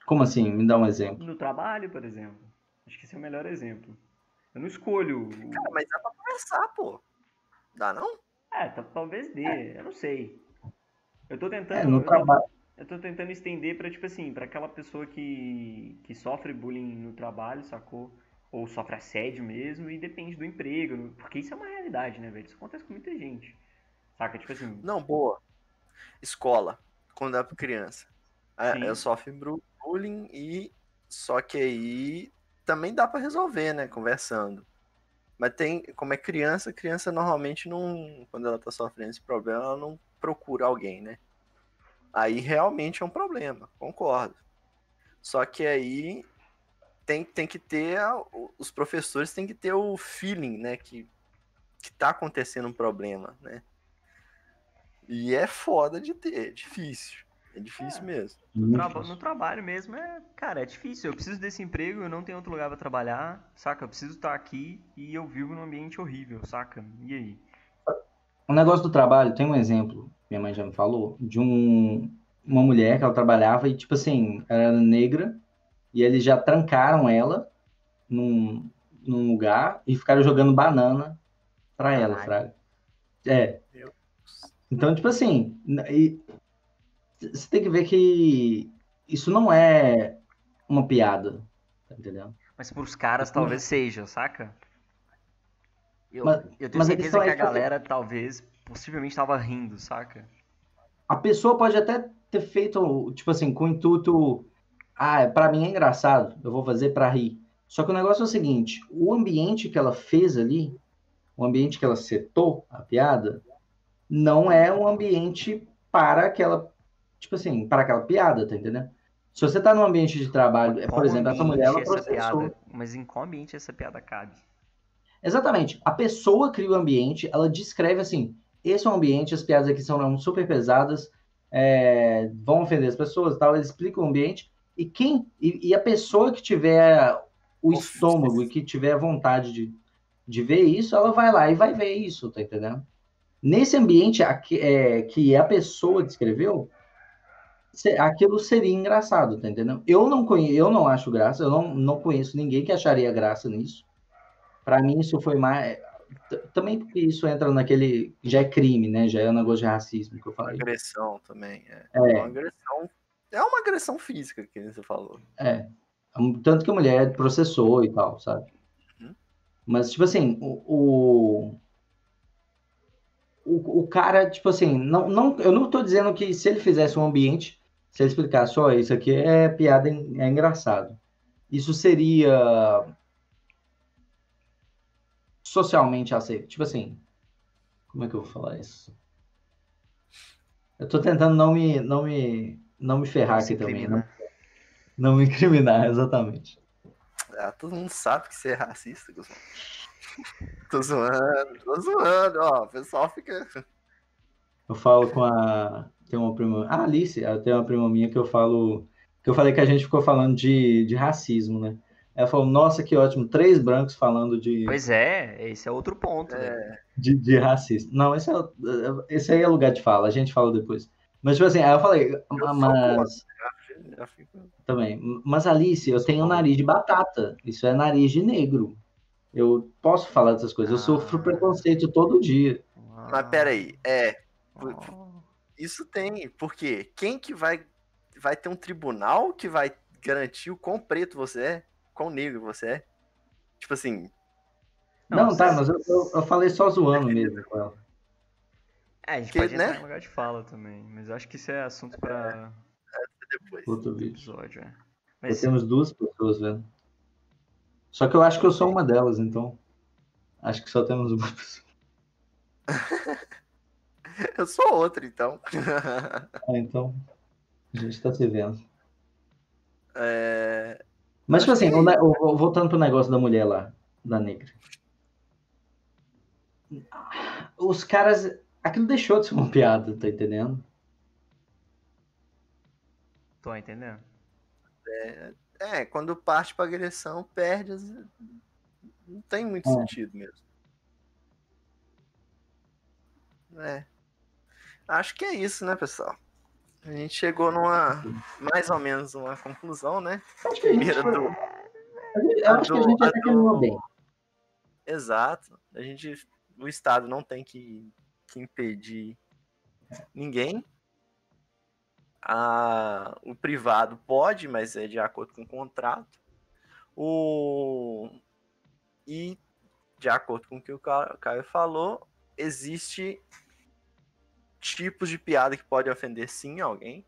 Como assim? Me dá um exemplo. No trabalho, por exemplo. Acho que esse é o melhor exemplo. Eu não escolho. o- Cara, mas dá pra conversar, pô. Dá não? É, tá- talvez dê, eu não sei. Eu tô tentando. É, no eu tô- trabalho. Eu tô tentando estender pra, tipo assim, pra aquela pessoa que, que sofre bullying no trabalho, sacou? Ou sofre assédio mesmo, e depende do emprego, porque isso é uma realidade, né, velho? Isso acontece com muita gente. Saca? Tipo assim, Não, boa. Escola, quando é pra criança. É, eu sofro bru- bullying e só que aí também dá pra resolver, né, conversando. Mas tem, como é criança, criança normalmente não, quando ela tá sofrendo esse problema, ela não procura alguém, né? Aí realmente é um problema, concordo. Só que aí tem, tem que ter, a- os professores têm que ter o feeling, né, que, que tá acontecendo um problema, né? E é foda de ter, é difícil. É difícil É. mesmo. no, traba- trabalho mesmo é, cara, é difícil. Eu preciso desse emprego, eu não tenho outro lugar pra trabalhar, saca? Eu preciso estar aqui e eu vivo num ambiente horrível, saca? E aí? O negócio do trabalho, tem um exemplo, minha mãe já me falou, de um, uma mulher que ela trabalhava e, tipo assim, ela era negra e eles já trancaram ela num, num lugar e ficaram jogando banana pra ela. Fraga. É. Então, tipo assim, e você tem que ver que isso não é uma piada, tá entendendo? Mas pros caras talvez seja, saca? Eu, Mas- eu tenho certeza que a galera talvez, possivelmente tava rindo, saca? A pessoa pode até ter feito, tipo assim, com o intuito, ah, pra mim é engraçado, eu vou fazer pra rir. Só que o negócio é o seguinte, o ambiente que ela fez ali, o ambiente que ela setou a piada, não é um ambiente para aquela, tipo assim, para aquela piada, tá entendendo? Se você tá num ambiente de trabalho, é, por exemplo, essa mulher, ela essa processou. piada, mas em qual ambiente essa piada cabe? Exatamente. A pessoa cria o ambiente, ela descreve assim: esse é um ambiente, as piadas aqui são super pesadas, é, vão ofender as pessoas e tal. Eles explicam o ambiente. E quem e, e a pessoa que tiver o Nossa. estômago e que tiver vontade de, de ver isso, ela vai lá e vai ver isso, tá entendendo? Nesse ambiente aqui, é, que a pessoa descreveu, aquilo seria engraçado, tá entendendo? Eu não conheço, eu não acho graça, eu não, não conheço ninguém que acharia graça nisso. Para mim, isso foi mais. Também porque isso entra naquele. Já é crime, né? Já é um negócio de racismo que eu falei. Agressão também. É. É. Uma agressão. É uma agressão física que você falou. É. Tanto que a mulher processou e tal, sabe? Uhum. Mas, tipo assim, o. o... O, o cara, tipo assim, não, não, eu não tô dizendo que se ele fizesse um ambiente, se ele explicasse, ó, isso aqui é piada, é engraçado. Isso seria socialmente aceito. Tipo assim, como é que eu vou falar isso? Eu tô tentando não me, não me, não me ferrar Se aqui também, incrimina. né? Não me incriminar, exatamente. Ah, todo mundo sabe que você é racista, Guzmão. (laughs) tô zoando, tô zoando, ó. O pessoal fica. Eu falo com a. Tem uma prima. Ah, Alice, ela tem uma prima minha que eu falo. Que eu falei que a gente ficou falando de, de racismo, né? Ela falou, nossa, que ótimo, três brancos falando de, Pois é, esse é outro ponto, É. velho. de, de racismo. Não, esse, é, esse aí é lugar de fala, a gente fala depois. Mas, tipo assim, aí eu falei, sou mas. Já, já fico... Também. Mas, Alice, eu tenho nariz de batata. Isso é nariz de negro. Eu posso falar dessas coisas. Eu sofro Ah. preconceito todo dia. Mas peraí, é. Oh. Isso tem, porque quem que vai vai ter um tribunal que vai garantir o quão preto você é, quão negro você é? Tipo assim, Não, Não, tá, mas eu, eu, eu falei só zoando mesmo com ela. É, a gente Que, pode entrar né? em lugar de fala também, mas eu acho que isso é assunto pra depois. Outro vídeo. episódio, é. Mas temos duas pessoas vendo. Só que eu acho que eu sou uma delas, então. Acho que só temos uma pessoa. (laughs) (laughs) Eu sou outro, então. (laughs) Ah, então. A gente tá se vendo. É, Mas, tipo assim, que- o ne- o- voltando pro negócio da mulher lá, da negra. Os caras. Aquilo deixou de ser uma (laughs) piada, tá entendendo? tô entendendo. é, quando parte pra agressão, perde. as- Não tem muito É. sentido mesmo. É. Acho que é isso, né, pessoal? A gente chegou numa. mais ou menos uma conclusão, né? Acho que a gente, foi- do- acho que a gente até do- bem. Exato. A gente. O Estado não tem que, que impedir ninguém. A, o privado pode, mas é de acordo com o contrato. O, e, de acordo com o que o Ca- Caio falou, existe tipos de piada que podem ofender sim alguém,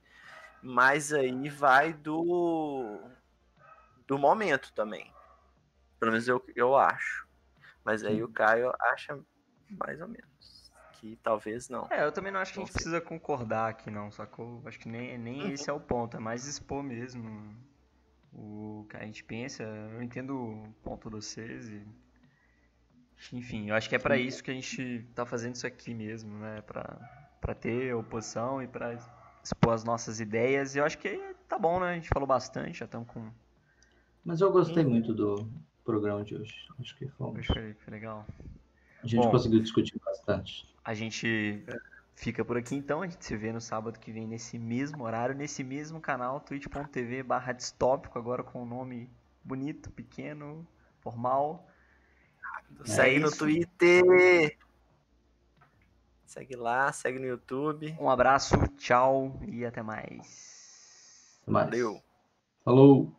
mas aí vai do, do momento também. Pelo menos eu, eu acho. Mas aí o Caio acha mais ou menos. Que talvez não. É, eu também não acho que a gente precisa concordar aqui, não, sacou? Acho que nem, nem Uhum. esse é o ponto, é mais expor mesmo o que a gente pensa. Eu entendo o ponto de vocês e. Enfim, eu acho que é pra isso que a gente tá fazendo isso aqui mesmo, né? Pra, pra ter oposição e pra expor as nossas ideias. E eu acho que tá bom, né? A gente falou bastante, já estamos com. Mas eu gostei Uhum. muito do programa de hoje. Acho que fomos. Foi, foi legal. A gente Bom. conseguiu discutir bastante. A gente fica por aqui então, a gente se vê no sábado que vem nesse mesmo horário, nesse mesmo canal, twitch.tv barra distópico, agora com um nome bonito, pequeno, formal. É no isso. Twitter. Segue lá, segue no YouTube. Um abraço, tchau e até mais. Até mais. Valeu. Falou!